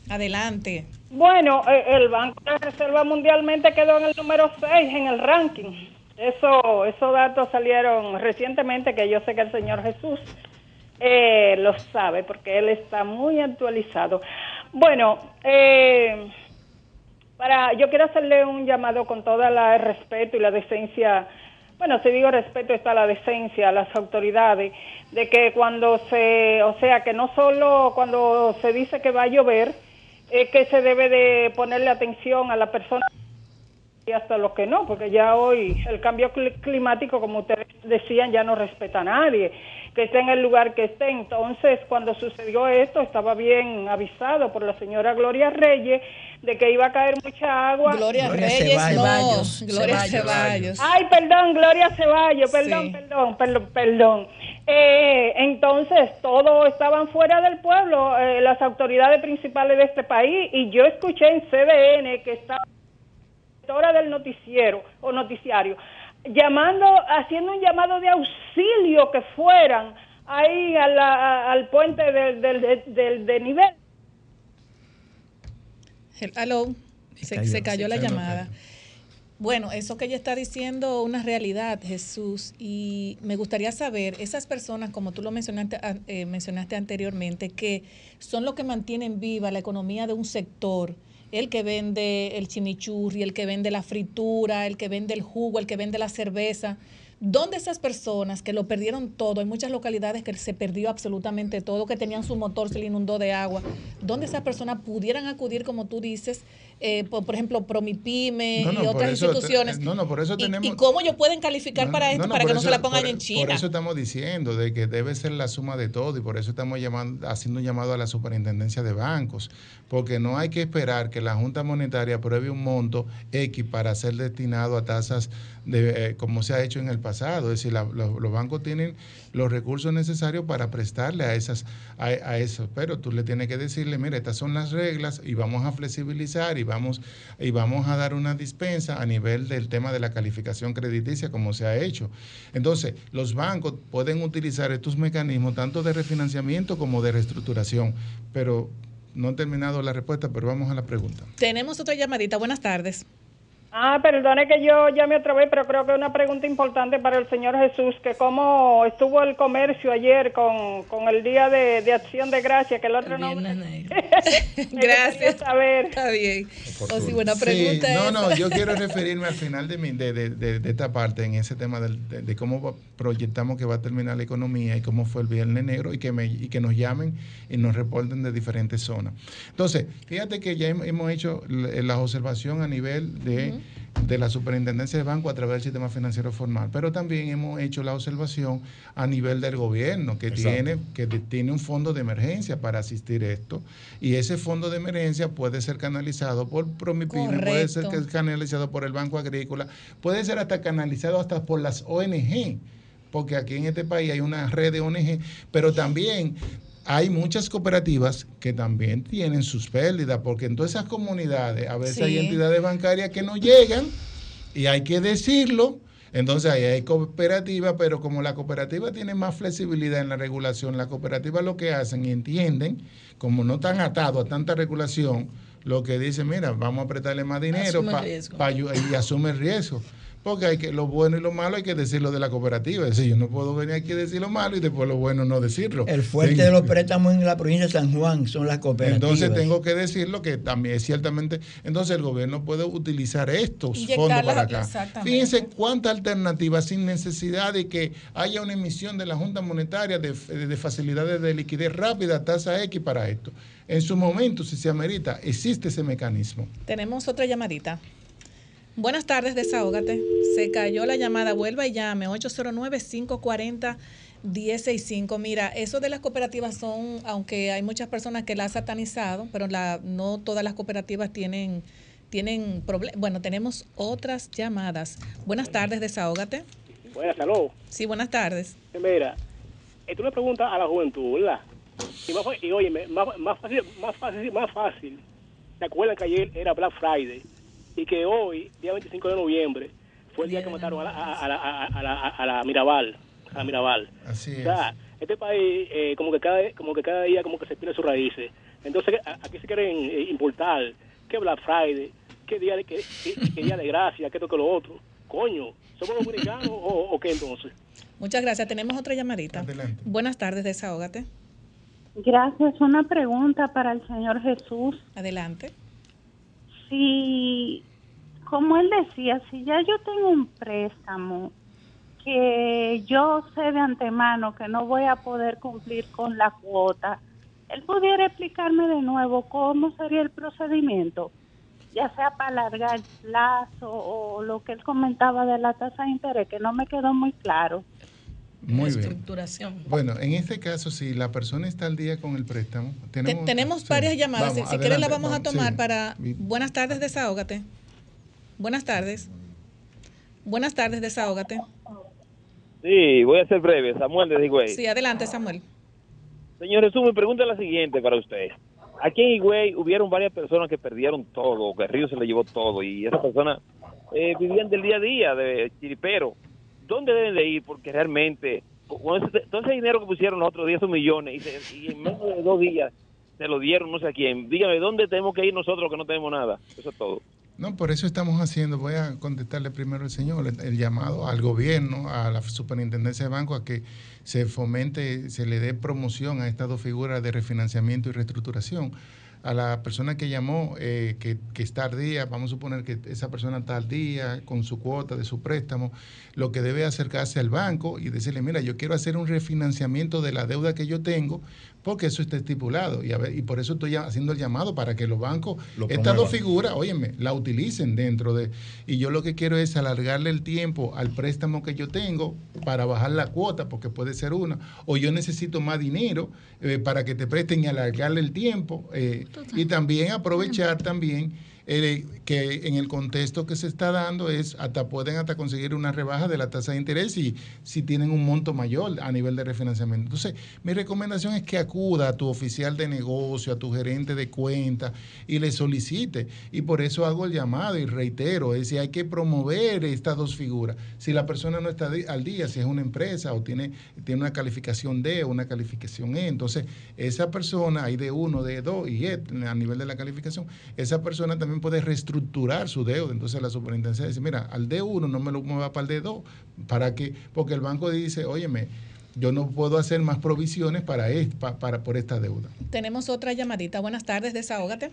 Adelante. Bueno, eh, el Banco de Reserva mundialmente quedó en el número 6 en el ranking. Eso, esos datos salieron recientemente, que yo sé que el Señor Jesús eh, lo sabe, porque Él está muy actualizado. Bueno, eh, para, yo quiero hacerle un llamado con todo el respeto y la decencia. Bueno, si digo respeto está la decencia a las autoridades de que cuando se, o sea, que no solo cuando se dice que va a llover, es que se debe de ponerle atención a la persona y hasta lo que no, porque ya hoy el cambio cli- climático, como ustedes decían, ya no respeta a nadie, que esté en el lugar que esté. Entonces, cuando sucedió esto, estaba bien avisado por la señora Gloria Reyes de que iba a caer mucha agua. Gloria Gloria Reyes, Ceballos. no, Gloria Ceballos. Ay, perdón, Gloria Ceballos, perdón, Sí. perdón, perdón, perdón. Eh, entonces, todos estaban fuera del pueblo, eh, las autoridades principales de este país, y yo escuché en CDN que estaba directora del noticiero o noticiario llamando, haciendo un llamado de auxilio que fueran ahí a la- a- al puente del, del, del, del nivel. Hel- Aló, se, cayó, se cayó se la cayó, llamada. Bueno, eso que ella está diciendo, una realidad, Jesús, y me gustaría saber, esas personas, como tú lo mencionaste, eh, mencionaste anteriormente, que son los que mantienen viva la economía de un sector, el que vende el chimichurri, el que vende la fritura, el que vende el jugo, el que vende la cerveza. ¿Dónde esas personas que lo perdieron todo? Hay muchas localidades que se perdió absolutamente todo, que tenían su motor, se le inundó de agua. ¿Dónde esas personas pudieran acudir, como tú dices, eh, por, por ejemplo, Promipyme No, no, y otras eso instituciones? no, no, por eso ¿Y- tenemos- ¿Y, cómo ellos pueden calificar para esto, para que no se la pongan por- en China? Por eso estamos diciendo de que debe ser la suma de todo y por eso estamos llamando, haciendo un llamado a la superintendencia de bancos, porque no hay que esperar que la Junta Monetaria apruebe un monto X para ser destinado a tasas de, eh, como se ha hecho en el pasado. Es decir, la- los, los bancos tienen los recursos necesarios para prestarle a esas a, a eso, pero tú le tienes que decirle, mira, estas son las reglas y vamos a flexibilizar y vamos y vamos a dar una dispensa a nivel del tema de la calificación crediticia como se ha hecho. Entonces, los bancos pueden utilizar estos mecanismos tanto de refinanciamiento como de reestructuración, pero no he terminado la respuesta, pero vamos a la pregunta. Tenemos otra llamadita. Buenas tardes. Ah, perdone que yo llame otra vez, pero creo que es una pregunta importante para el señor Jesús, que cómo estuvo el comercio ayer con, con el Día de, de Acción de Gracia, que el otro nombre... Gracias. saber. Está bien. O si buena Sí, pregunta no, esa. no, yo quiero referirme al final de, mi, de, de- de- de esta parte, en ese tema del- de, de cómo proyectamos que va a terminar la economía y cómo fue el Viernes Negro y que, me, y que nos llamen y nos reporten de diferentes zonas. Entonces, fíjate que ya hem- hemos hecho la observación a nivel de, de la superintendencia de banco a través del sistema financiero formal, pero también hemos hecho la observación a nivel del gobierno que Exacto. tiene que tiene un fondo de emergencia para asistir esto. Y ese fondo de emergencia puede ser canalizado por Promipyme, puede ser canalizado por el Banco Agrícola, puede ser hasta canalizado hasta por las ONG, porque aquí en este país hay una red de ONG, pero también hay muchas cooperativas que también tienen sus pérdidas, porque en todas esas comunidades a veces hay entidades bancarias que no llegan y hay que decirlo. Entonces ahí hay cooperativas, pero como la cooperativa tiene más flexibilidad en la regulación, las cooperativas lo que hacen y entienden, como no están atados a tanta regulación, lo que dicen, mira, vamos a prestarle más dinero Asume pa- riesgo. pa ayu- y asume el riesgo. Porque hay que, lo bueno y lo malo hay que decirlo de la cooperativa. Es decir, yo no puedo venir aquí a decir lo malo y después lo bueno no decirlo. El fuerte Tengo- de los préstamos en la provincia de San Juan son las cooperativas. entonces tengo que decirlo que también ciertamente, entonces el gobierno puede utilizar estos fondos para acá. Fíjense cuántas alternativas sin necesidad de que haya una emisión de la Junta Monetaria de, de facilidades de liquidez rápida, tasa X para esto. En su momento, si se amerita, existe ese mecanismo. Tenemos otra llamadita. Buenas tardes, desahógate. Se cayó la llamada, vuelva y llame, 1065. Mira, eso de las cooperativas son, aunque hay muchas personas que las han satanizado, pero la, no todas las cooperativas tienen, tienen problemas. Bueno, tenemos otras llamadas. Buenas tardes, desahógate. Buenas, salud. Sí, buenas tardes. Mira, tú le preguntas a la juventud, ¿verdad? Y, más, y oye, más, más, fácil, más fácil, más fácil. ¿Te acuerdan que ayer era Black Friday? Y que hoy, día 25 de noviembre, fue el día que mataron a la, a, la, a, la, a la Mirabal. A la Mirabal. Así O sea, este país eh, como que cada como que cada día como que se pierde sus raíces. Entonces a- aquí se quieren eh, importar que Black Friday, que día de que, que- que día de gracia, que esto que lo otro. Coño, somos dominicanos o, o qué entonces? Muchas gracias. Tenemos otra llamadita. Buenas tardes, desahógate. Gracias. Una pregunta para el Señor Jesús. Adelante. Si, como él decía, si ya yo tengo un préstamo que yo sé de antemano que no voy a poder cumplir con la cuota, él pudiera explicarme de nuevo cómo sería el procedimiento, ya sea para alargar el plazo o lo que él comentaba de la tasa de interés, que no me quedó muy claro. Muy bien. Bueno, en este caso, si la persona está al día con el préstamo, Te- tenemos, tenemos sí. varias llamadas. Vamos, si quieres la adelante, vamos a tomar sí. para... Buenas tardes, desahógate. Buenas tardes. Buenas tardes, desahógate. Sí, voy a ser breve. Samuel de Higüey. Sí, adelante, Samuel. Señor Jesús, mi pregunta es la siguiente para usted. Aquí en Higüey hubieron varias personas que perdieron todo, que el río se le llevó todo, y esas personas eh, vivían del día a día, de chiripero. ¿Dónde deben de ir? Porque realmente, todo ese dinero que pusieron los otros días, esos millones, y, se- y en menos de dos días se lo dieron no sé a quién. Dígame, ¿dónde tenemos que ir nosotros que no tenemos nada? Eso es todo. No, por eso estamos haciendo, voy a contestarle primero al señor, el, el llamado al gobierno, a la superintendencia de banco, a que se fomente, se le dé promoción a estas dos figuras de refinanciamiento y reestructuración. A la persona que llamó, eh, que, que está al día, vamos a suponer que esa persona está al día con su cuota de su préstamo, lo que debe acercarse al banco y decirle, mira, yo quiero hacer un refinanciamiento de la deuda que yo tengo, porque eso está estipulado. Y, a ver, y por eso estoy haciendo el llamado para que los bancos, Lo estas dos figuras, óyeme, la utilicen dentro de... Y yo lo que quiero es alargarle el tiempo al préstamo que yo tengo para bajar la cuota, porque puede ser una, o yo necesito más dinero eh, para que te presten y alargarle el tiempo. eh, y también aprovechar también eh, que en el contexto que se está dando es hasta pueden hasta conseguir una rebaja de la tasa de interés y si tienen un monto mayor a nivel de refinanciamiento. Entonces, mi recomendación es que acuda a tu oficial de negocio, a tu gerente de cuenta y le solicite. Y por eso hago el llamado y reitero, es si hay que promover estas dos figuras. Si la persona no está al día, si es una empresa o tiene, tiene una calificación D o una calificación E, entonces esa persona, hay de uno, de dos y E a nivel de la calificación, esa persona también puede reestructurar su deuda. Entonces la superintendencia dice, mira, al D1 no me lo mueva para el D2, para que, porque el banco dice, óyeme, yo no puedo hacer más provisiones para, est- pa- para por esta deuda. Tenemos otra llamadita. Buenas tardes, desahógate.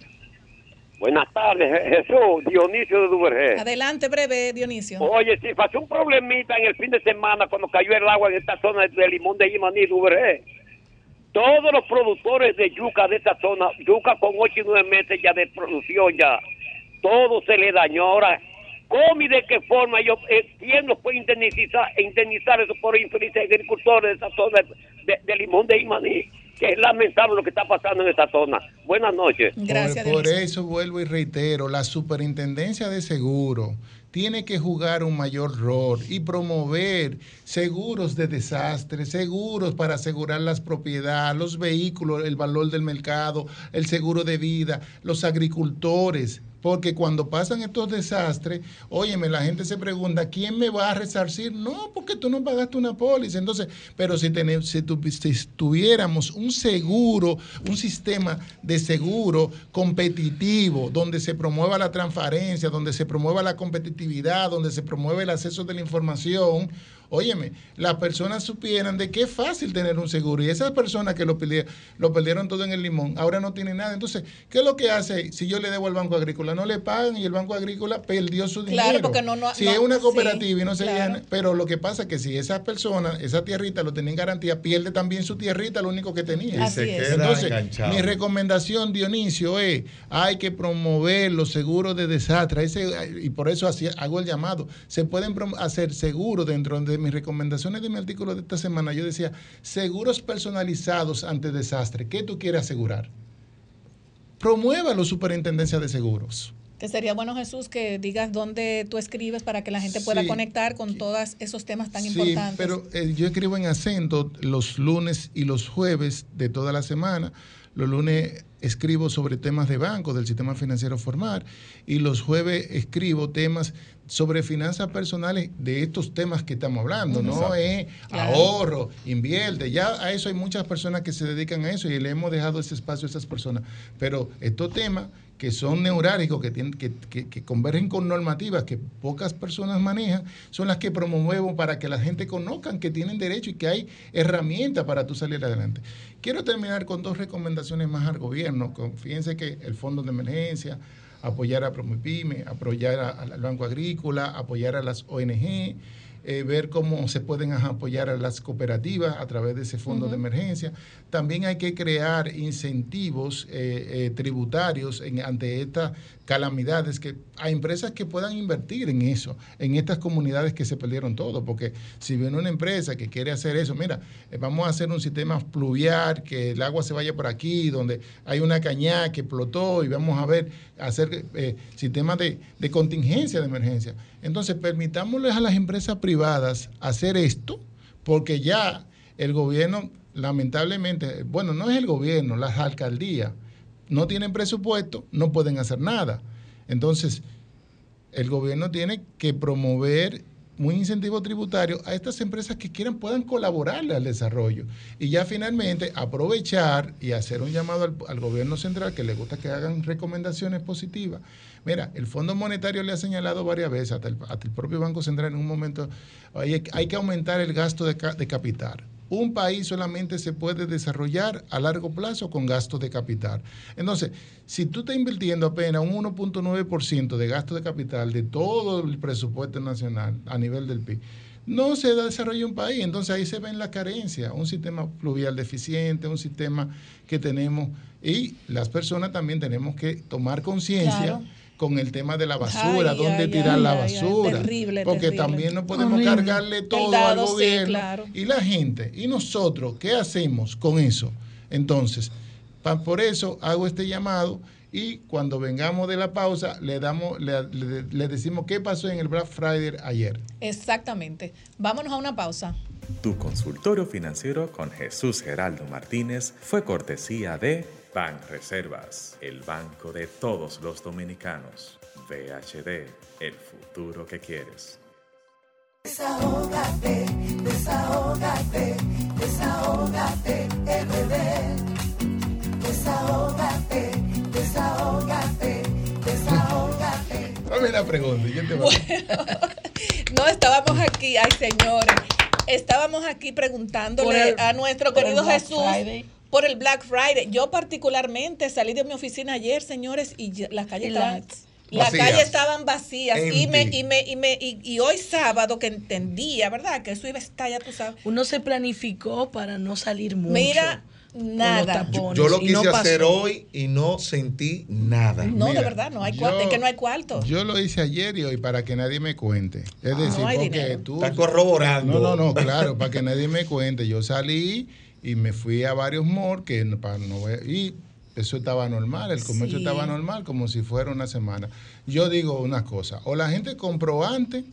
Buenas tardes, Je- Jesús, Dionisio de Duvergé. Adelante, breve, Dionisio. Oye, si pasó un problemita en el fin de semana cuando cayó el agua en esta zona de Limón de Imaní, Duvergé. Todos los productores de yuca de esta zona, yuca con 8 y 9 meses ya de producción ya, todo se le dañó. Ahora, ¿cómo y de qué forma ellos, eh, quién los puede indemnizar, indemnizar esos por infelices agricultores de esa zona de, de Limón de Imaní? Que es lamentable lo que está pasando en esta zona. Buenas noches. por, por eso vuelvo y reitero, la superintendencia de seguro tiene que jugar un mayor rol y promover seguros de desastre, seguros para asegurar las propiedades, los vehículos, el valor del mercado, el seguro de vida, los agricultores. Porque cuando pasan estos desastres, óyeme, la gente se pregunta, ¿quién me va a resarcir? No, porque tú no pagaste una póliza. Entonces, pero si, tu- si tuviéramos un seguro, un sistema de seguro competitivo, donde se promueva la transparencia, donde se promueva la competitividad, donde se promueve el acceso de la información, óyeme, las personas supieran de que es fácil tener un seguro. Y esas personas que lo perdieron, lo perdieron todo en el limón, ahora no tienen nada. Entonces, ¿qué es lo que hace si yo le debo al Banco Agrícola? No le pagan y el Banco Agrícola perdió su dinero. Claro, porque no- no- si no- es una sí, cooperativa y no se claro. gana- pero lo que pasa es que si esas personas, esa tierrita lo tenía en garantía, pierde también su tierrita, lo único que tenía. Y se Así es. queda Entonces, enganchado. mi recomendación, Dionisio, es hay que promover los seguros de desastre. Ese- y por eso así hago el llamado. Se pueden hacer seguros dentro de mis recomendaciones de mi artículo de esta semana, yo decía, seguros personalizados ante desastre. ¿Qué tú quieres asegurar? Promuévalo, Superintendencia de Seguros. Que sería bueno, Jesús, que digas dónde tú escribes para que la gente pueda Sí. conectar con todos esos temas tan Sí, importantes. pero eh, yo escribo en acento los lunes y los jueves de toda la semana. Los lunes escribo sobre temas de banco, del sistema financiero formal, y los jueves escribo temas sobre finanzas personales de estos temas que estamos hablando, ¿no? Es Claro. ahorro, invierte, ya a eso hay muchas personas que se dedican a eso y le hemos dejado ese espacio a esas personas. Pero estos temas que son neurálgicos, que, tienen, que, convergen con normativas que pocas personas manejan, son las que promovemos para que la gente conozcan que tienen derecho y que hay herramientas para tú salir adelante. Quiero terminar con dos recomendaciones más al gobierno. Fíjense que el fondo de emergencia, apoyar a Promipyme, apoyar al Banco Agrícola, apoyar a las ONG, eh, ver cómo se pueden apoyar a las cooperativas a través de ese fondo de emergencia. También hay que crear incentivos eh, eh, tributarios en- ante estas calamidades que a empresas que puedan invertir en eso, en estas comunidades que se perdieron todo, porque si viene una empresa que quiere hacer eso, mira, vamos a hacer un sistema pluvial, que el agua se vaya por aquí, donde hay una cañada que explotó y vamos a ver, hacer sistemas de, de contingencia de emergencia. Entonces, permitámosles a las empresas privadas hacer esto, porque ya el gobierno, lamentablemente, bueno, no es el gobierno, las alcaldías no tienen presupuesto, no pueden hacer nada. Entonces, el gobierno tiene que promover un incentivo tributario a estas empresas que quieran puedan colaborarle al desarrollo y ya finalmente aprovechar y hacer un llamado al, al gobierno central que le gusta que hagan recomendaciones positivas. Mira, el Fondo Monetario le ha señalado varias veces, hasta el, hasta propio Banco Central en un momento, hay, que aumentar el gasto de, ca- de capital. Un país solamente se puede desarrollar a largo plazo con gastos de capital. Entonces, si tú estás invirtiendo apenas un 1.9% de gasto de capital de todo el presupuesto nacional a nivel del PIB, no se desarrolla un país. Entonces ahí se ven la carencia, un sistema pluvial deficiente, un sistema que tenemos, y las personas también tenemos que tomar conciencia. Con el tema de la basura, Ay, dónde ay, tirar ay, la ay, ay, basura. terrible, porque terrible. también no podemos Horrible. cargarle todo dado, al sí, gobierno. claro. Y la gente, y nosotros, ¿qué hacemos con eso? Entonces, pa- por eso hago este llamado y cuando vengamos de la pausa le damos le, le- le decimos qué pasó en el Black Friday ayer. Exactamente. Vámonos a una pausa. Tu consultorio financiero con Jesús Geraldo Martínez fue cortesía de Ban Reservas, el banco de todos los dominicanos. VHD, el futuro que quieres. Desahógate, desahógate, desahógate, RD. Desahógate, desahógate, desahógate. Dame la pregunta. ¿y qué te va a- No, estábamos aquí, ay señores, estábamos aquí preguntándole el- a nuestro querido Jesús Friday. Por el Black Friday. Yo particularmente salí de mi oficina ayer, señores, y las calles estaban... las- calles estaban vacías y me, y me, y me, y, y hoy sábado que entendía, ¿verdad? Que eso iba a estar, ya tú sabes. Uno se planificó para no salir mucho. Mira, nada. tapones, Yo lo no quise hacer hoy y no sentí nada. No, de verdad, no hay cuarto. Es que no hay cuarto. Yo lo hice ayer y hoy para que nadie me cuente. Es Ah, decir, no porque dinero. tú. Está corroborando. No, no, no, claro, para que nadie me cuente. Yo salí y me fui a varios malls que no- para no ver- y eso estaba normal, el comercio Sí. estaba normal como si fuera una semana. Yo digo una cosa, o la gente compró antes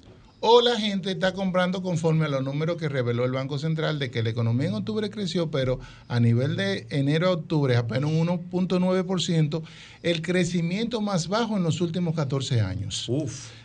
o la gente está comprando conforme a los números que reveló el Banco Central de que la economía en octubre creció, pero a nivel de enero a octubre apenas un 1.9%, el crecimiento más bajo en los últimos 14 años.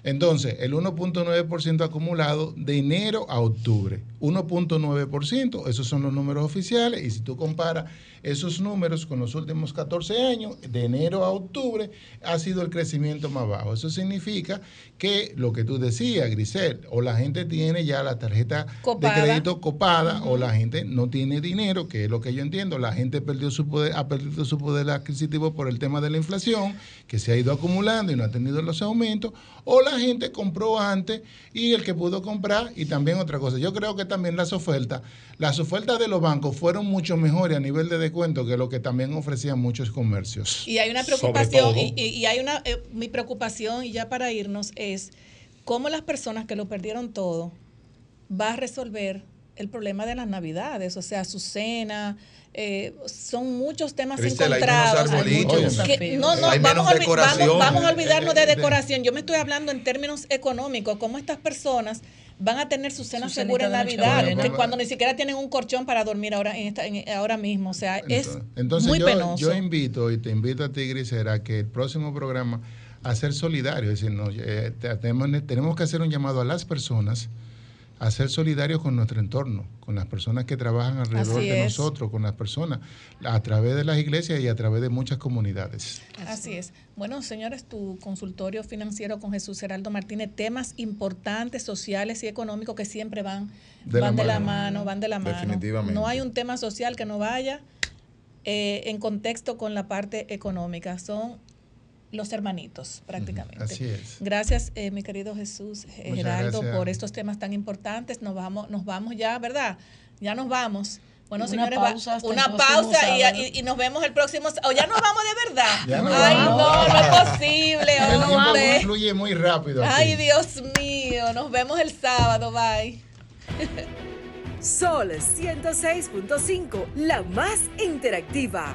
Entonces, el 1.9% acumulado de enero a octubre. 1.9%, esos son los números oficiales, y si tú comparas esos números con los últimos 14 años, de enero a octubre, ha sido el crecimiento más bajo. Eso significa que lo que tú decías, Grisel, o la gente tiene ya la tarjeta Copada. de crédito copada, o la gente no tiene dinero, que es lo que yo entiendo, la gente perdió su poder, ha perdido su poder adquisitivo por el tema de la inflación, que se ha ido acumulando y no ha tenido los aumentos, o la gente compró antes y el que pudo comprar, y también otra cosa, yo creo que también las ofertas, las ofertas de los bancos fueron mucho mejores a nivel de descuento que lo que también ofrecían muchos comercios. Y hay una preocupación, y hay una, eh, mi preocupación, y ya para irnos, es cómo las personas que lo perdieron todo va a resolver el problema de las navidades, o sea, su cena, eh, son muchos temas Cristel, hay menos encontrados. arbolitos. Que- no, no, Hay vamos, menos a vamos- vamos a olvidarnos de Eh, de- decoración. Yo me estoy hablando en términos económicos, cómo estas personas van a tener su cena Su segura en Navidad, que cuando ni siquiera tienen un colchón para dormir ahora, en esta, en- ahora mismo. O sea, es Entonces muy yo, penoso. yo invito y te invito a ti, Grisera, que el próximo programa a ser solidario, es decir, no, eh, te- tenemos, tenemos que hacer un llamado a las personas a ser solidarios con nuestro entorno, con las personas que trabajan alrededor Así de es. nosotros, con las personas, a través de las iglesias y a través de muchas comunidades. Así es. Bueno, señores, tu consultorio financiero con Jesús Geraldo Martínez, temas importantes, sociales y económicos que siempre van, De la van de la mano. mano, van de la mano. Definitivamente. No hay un tema social que no vaya eh, en contexto con la parte económica. Son los hermanitos, prácticamente. Así es. Gracias, eh, mi querido Jesús eh, Muchas Geraldo, gracias. por estos temas tan importantes. Nos vamos, nos vamos ya, ¿verdad? Ya nos vamos. Bueno, Una señores, pausa una pausa y, y- y nos vemos el próximo. O ya nos vamos de verdad. Ya nos Ay, vamos. no, no es posible, El tiempo hombre. fluye muy rápido. aquí. Ay, Dios mío. Nos vemos el sábado. Bye. Sol 106.5, la más interactiva.